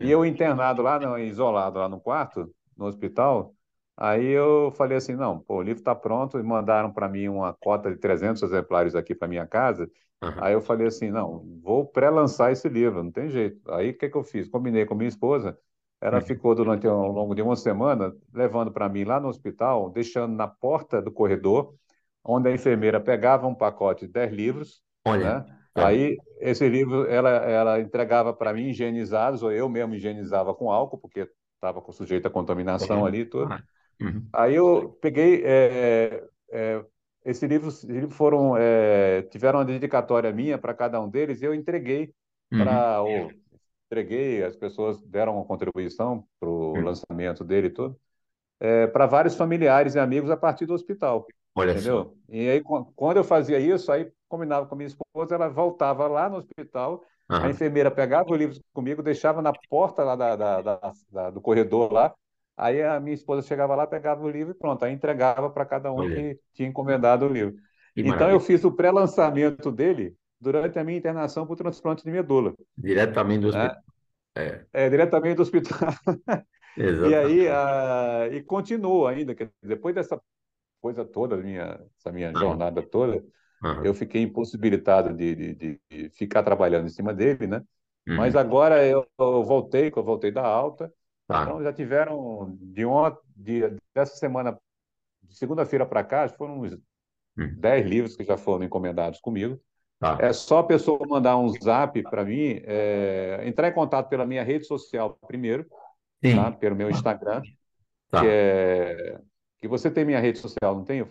É e eu internado lá, no, isolado lá no quarto, no hospital, aí eu falei assim, não, pô, o livro está pronto, e mandaram para mim uma cota de 300 exemplares aqui para minha casa, Uhum. Aí eu falei assim, não, vou pré-lançar esse livro, não tem jeito. Aí o que, que eu fiz? Combinei com minha esposa, ela uhum. ficou durante ao longo de uma semana levando para mim lá no hospital, deixando na porta do corredor, onde a enfermeira pegava um pacote de 10 livros, Olha. Né? É. Aí esse livro ela, ela entregava para mim higienizados, ou eu mesmo higienizava com álcool, porque estava sujeito à contaminação uhum. ali e tudo. Uhum. Aí eu peguei, é, é, esses livros, livros foram é, tiveram uma dedicatória minha para cada um deles e eu entreguei para uhum. entreguei as pessoas deram uma contribuição para o uhum. lançamento dele e tudo é, para vários familiares e amigos a partir do hospital Olha entendeu só. e aí quando eu fazia isso aí combinava com minha esposa ela voltava lá no hospital a enfermeira pegava o livro comigo deixava na porta lá da, da, da, da do corredor lá Aí a minha esposa chegava lá, pegava o livro e pronto, aí entregava para cada um Olha. que tinha encomendado o livro. Que então maravilha. eu fiz o pré-lançamento dele durante a minha internação por transplante de medula. Diretamente do né? hospital. É. é, diretamente do hospital. e aí, a, e continua ainda, depois dessa coisa toda, minha, essa minha jornada toda, uhum. eu fiquei impossibilitado de, de, de, ficar trabalhando em cima dele, né? Uhum. Mas agora eu, eu voltei, eu voltei da alta, Tá. Então já tiveram de uma de, dessa semana, de segunda-feira para cá, foram uns hum. 10 livros que já foram encomendados comigo. Tá. É só a pessoa mandar um zap para mim, é, entrar em contato pela minha rede social primeiro, tá? pelo meu Instagram, tá. que é que você tem minha rede social, não tem,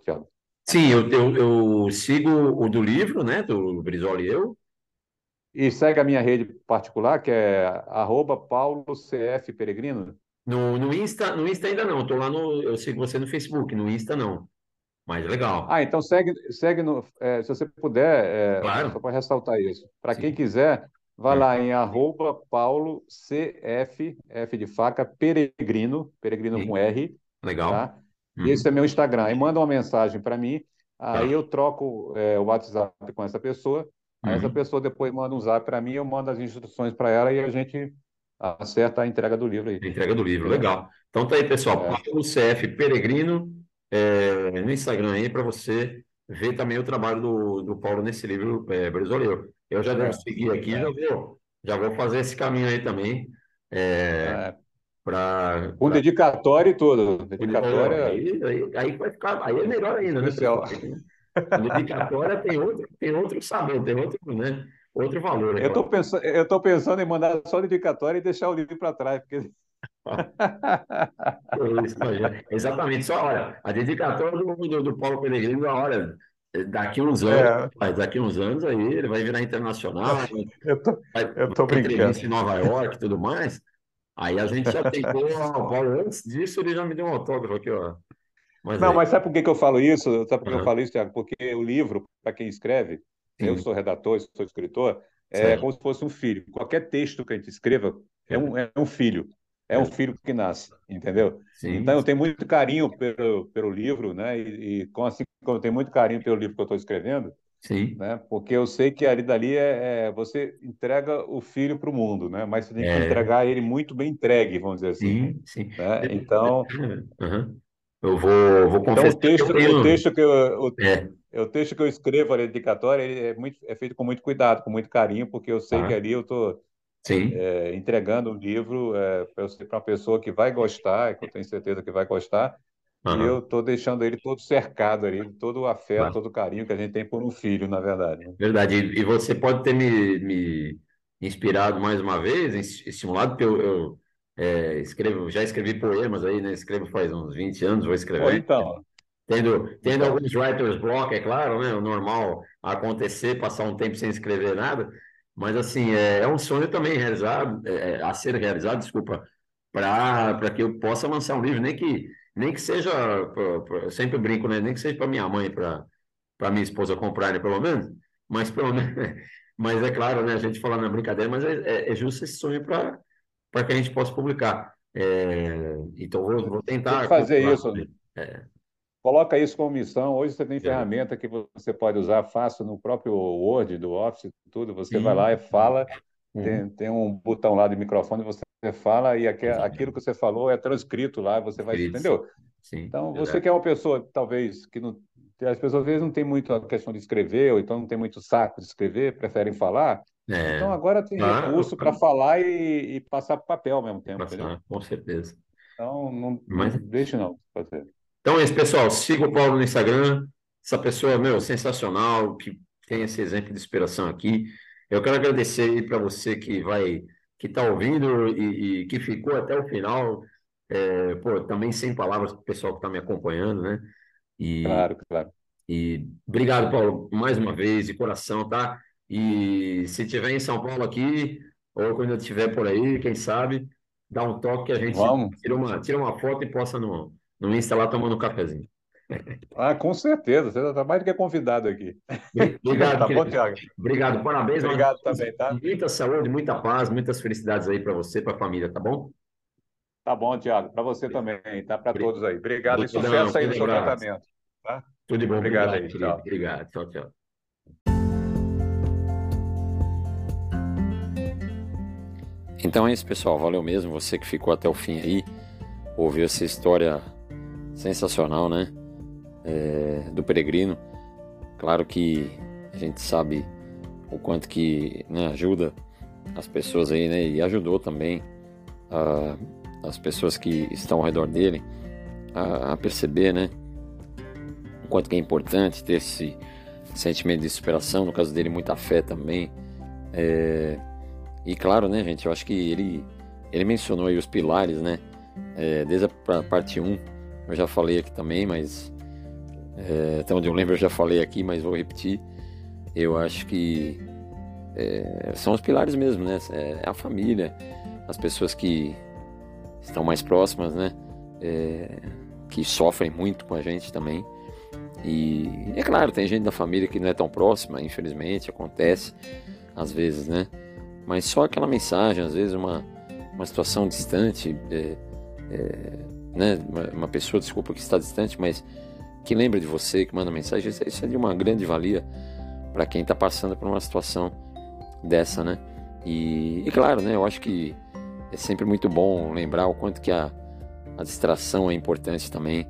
Tiago? Sim, eu, eu, eu, sigo o do livro, né, do Brizola e eu, e segue a minha rede particular, que é arroba paulocfperegrino. No, no, Insta, no Insta ainda não, estou lá no. Eu sigo você no Facebook, no Insta não. Mas legal. Ah, então segue, segue no. É, se você puder, é, claro. só para ressaltar isso. Para quem quiser, vá é. lá em arroba paulocf, F de faca, peregrino, peregrino Sim. com R. Legal. Tá? Uhum. Esse é meu Instagram. Aí manda uma mensagem para mim, aí tá. eu troco é, o WhatsApp com essa pessoa Aí essa uhum. pessoa depois manda um zap para mim, eu mando as instruções para ela e a gente acerta a entrega do livro aí. A entrega do livro, legal. Então tá aí, pessoal. É. Paulo CF Peregrino é, no Instagram aí para você ver também o trabalho do, do Paulo nesse livro, é, Brizoleiro. Eu já devo é. seguir aqui, é. já, vou, já vou fazer esse caminho aí também. É, é. Pra, Com dedicatório e tudo. Dedicatória. Aí, aí, aí, vai ficar, aí é melhor ainda, né? A dedicatória tem outro, tem outro sabor, tem outro, né? outro valor. Eu estou pensando, eu tô pensando em mandar só dedicatória e deixar o livro para trás, porque. Exatamente, só olha, a dedicatória do, do, do Paulo Pellegrino, olha, daqui uns anos, é. daqui uns anos aí ele vai virar internacional, eu tô, vai, eu tô brincando. em Nova York e tudo mais. Aí a gente já tentou, o Paulo, antes disso ele já me deu um autógrafo aqui, ó. Mas não, aí... mas sabe por que, que eu falo isso? Sabe por que uhum. eu falo isso, Tiago? Porque o livro, para quem escreve, Sim. eu sou redator, sou escritor, é certo. como se fosse um filho. Qualquer texto que a gente escreva é um, é um filho. É um filho que nasce, entendeu? Sim. Então eu tenho muito carinho pelo, pelo livro, né? E, e assim como eu tenho muito carinho pelo livro que eu estou escrevendo, Sim. Né? Porque eu sei que ali dali é, é você entrega o filho para o mundo, né? Mas você tem que é. entregar ele muito bem entregue, vamos dizer assim. Sim, sim. Né? Então, uhum. eu vou, vou confessar. Então, o texto, que eu o texto que eu, o, é. o texo que eu escrevo a dedicatória ele é muito é feito com muito cuidado, com muito carinho, porque eu sei ah. que ali eu estou é, entregando um livro é, para uma pessoa que vai gostar, que eu tenho certeza que vai gostar, Uhum. E eu estou deixando ele todo cercado ali, todo o afeto, uhum. todo o carinho que a gente tem por um filho, na verdade. Né? Verdade. E você pode ter me, me inspirado mais uma vez, estimulado, porque eu, eu é, escrevo, já escrevi poemas aí, né? Escrevo faz uns 20 anos, vou escrever. então. Tendo, tendo então. alguns writers block, é claro, né? O normal acontecer, passar um tempo sem escrever nada. Mas, assim, é, é um sonho também realizado, é, é a ser realizado, desculpa, para que eu possa lançar um livro, nem que nem que seja, eu sempre brinco, né? Nem que seja para minha mãe, para para minha esposa comprarem, pelo menos, mas pelo menos, mas é claro, né? A gente fala na brincadeira, mas é, é, é justo esse sonho para para que a gente possa publicar. É, então vou, vou tentar Tem fazer isso. É. Coloca isso como missão. Hoje você tem é. ferramenta que você pode usar fácil no próprio Word, do Office, tudo. Você Sim. vai lá e fala. Uhum. Tem, tem um botão lá de microfone, você fala e aqu aquilo que você falou é transcrito lá, você vai, entendeu? Sim, então, você que é uma pessoa, talvez, que não. As pessoas às vezes não tem muito a questão de escrever, ou então não tem muito saco de escrever, preferem falar. É. Então agora tem ah, recurso para falar e, e passar para papel ao mesmo tempo. Passar, com certeza. Então, não, Mas... não deixe não fazer. Então é isso, pessoal. Siga o Paulo no Instagram. Essa pessoa, meu, sensacional, que tem esse exemplo de inspiração aqui. Eu quero agradecer para você que vai que está ouvindo e, e, que ficou até o final. É, pô, também sem palavras para o pessoal que está me acompanhando, né? E, claro, claro. E obrigado, Paulo, mais uma vez, de coração, tá? E se tiver em São Paulo aqui, ou quando eu estiver por aí, quem sabe, dá um toque que a gente tira uma, tira uma foto e posta no, no Insta lá tomando um cafezinho. Ah, com certeza. Você está mais do que convidado aqui. Obrigado, tá bom, Tiago. Obrigado, parabéns. Obrigado mano. também, tá? Muita saúde, muita paz, muitas felicidades aí para você, para a família, tá bom? Tá bom, Tiago. Para você também, tá? Para todos aí. Obrigado Muito e sucesso aí no seu tratamento. Tá? Tudo de bom. Obrigado, obrigado aí. Tchau. Obrigado. Tchau, tchau. Então é isso, pessoal. Valeu mesmo. Você que ficou até o fim aí, ouviu essa história sensacional, né? É, do peregrino. Claro que a gente sabe o quanto que né, ajuda as pessoas aí, né? E ajudou também a, as pessoas que estão ao redor dele a, a, perceber, né? O quanto que é importante ter esse sentimento de superação. No caso dele, muita fé também. É, e claro, né, gente? Eu acho que ele, ele mencionou aí os pilares, né? É, desde a parte 1, eu já falei aqui também, mas é, até onde eu lembro eu já falei aqui, mas vou repetir. Eu acho que é, são os pilares mesmo, né? É, é a família, as pessoas que estão mais próximas, né? É, que sofrem muito com a gente também. E é claro, tem gente da família que não é tão próxima, infelizmente, acontece às vezes, né? Mas só aquela mensagem, às vezes uma, uma situação distante, é, é, né? Uma, uma, pessoa, desculpa, que está distante, mas que lembra de você, que manda mensagem, isso é de uma grande valia para quem está passando por uma situação dessa, né? E, e, claro, né? Eu acho que é sempre muito bom lembrar o quanto que a, a distração é importante também,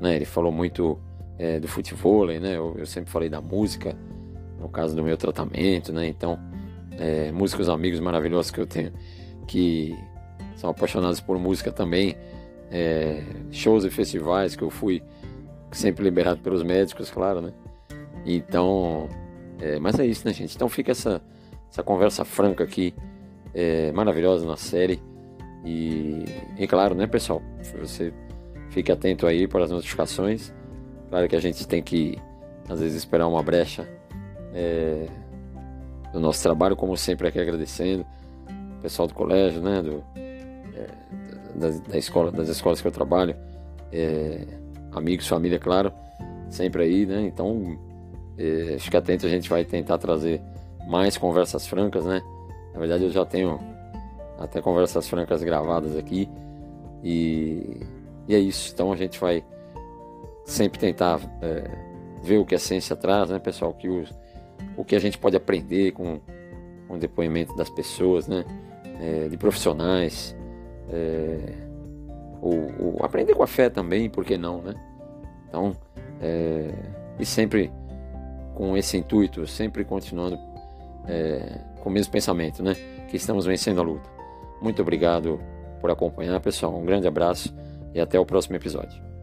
né? Ele falou muito é, do futebol, né? Eu, eu, sempre falei da música, no caso do meu tratamento, né? Então, é, músicos amigos maravilhosos que eu tenho, que são apaixonados por música também, é, shows e festivais que eu fui sempre liberado pelos médicos, claro, né? Então, é, mas é isso, né, gente? Então fica essa, essa conversa franca aqui, é, maravilhosa na série. E, e claro, né, pessoal? Você fique atento aí para as notificações. Claro que a gente tem que, às vezes, esperar uma brecha é, do nosso trabalho, como sempre aqui agradecendo o pessoal do colégio, né? Do, é, da, da, escola, das escolas que eu trabalho, é, amigos, família, claro, sempre aí, né? Então, é, fique atento, a gente vai tentar trazer mais conversas francas, né? Na verdade, eu já tenho até conversas francas gravadas aqui e, e é isso. Então, a gente vai sempre tentar é, ver o que a ciência traz, né, pessoal? Que os, o que a gente pode aprender com, com o depoimento das pessoas, né? É, de profissionais. É, o, o, aprender com a fé também, por que não, né? Então, é, e sempre com esse intuito, sempre continuando é, com o mesmo pensamento, né? Que estamos vencendo a luta. Muito obrigado por acompanhar, pessoal. Um grande abraço e até o próximo episódio.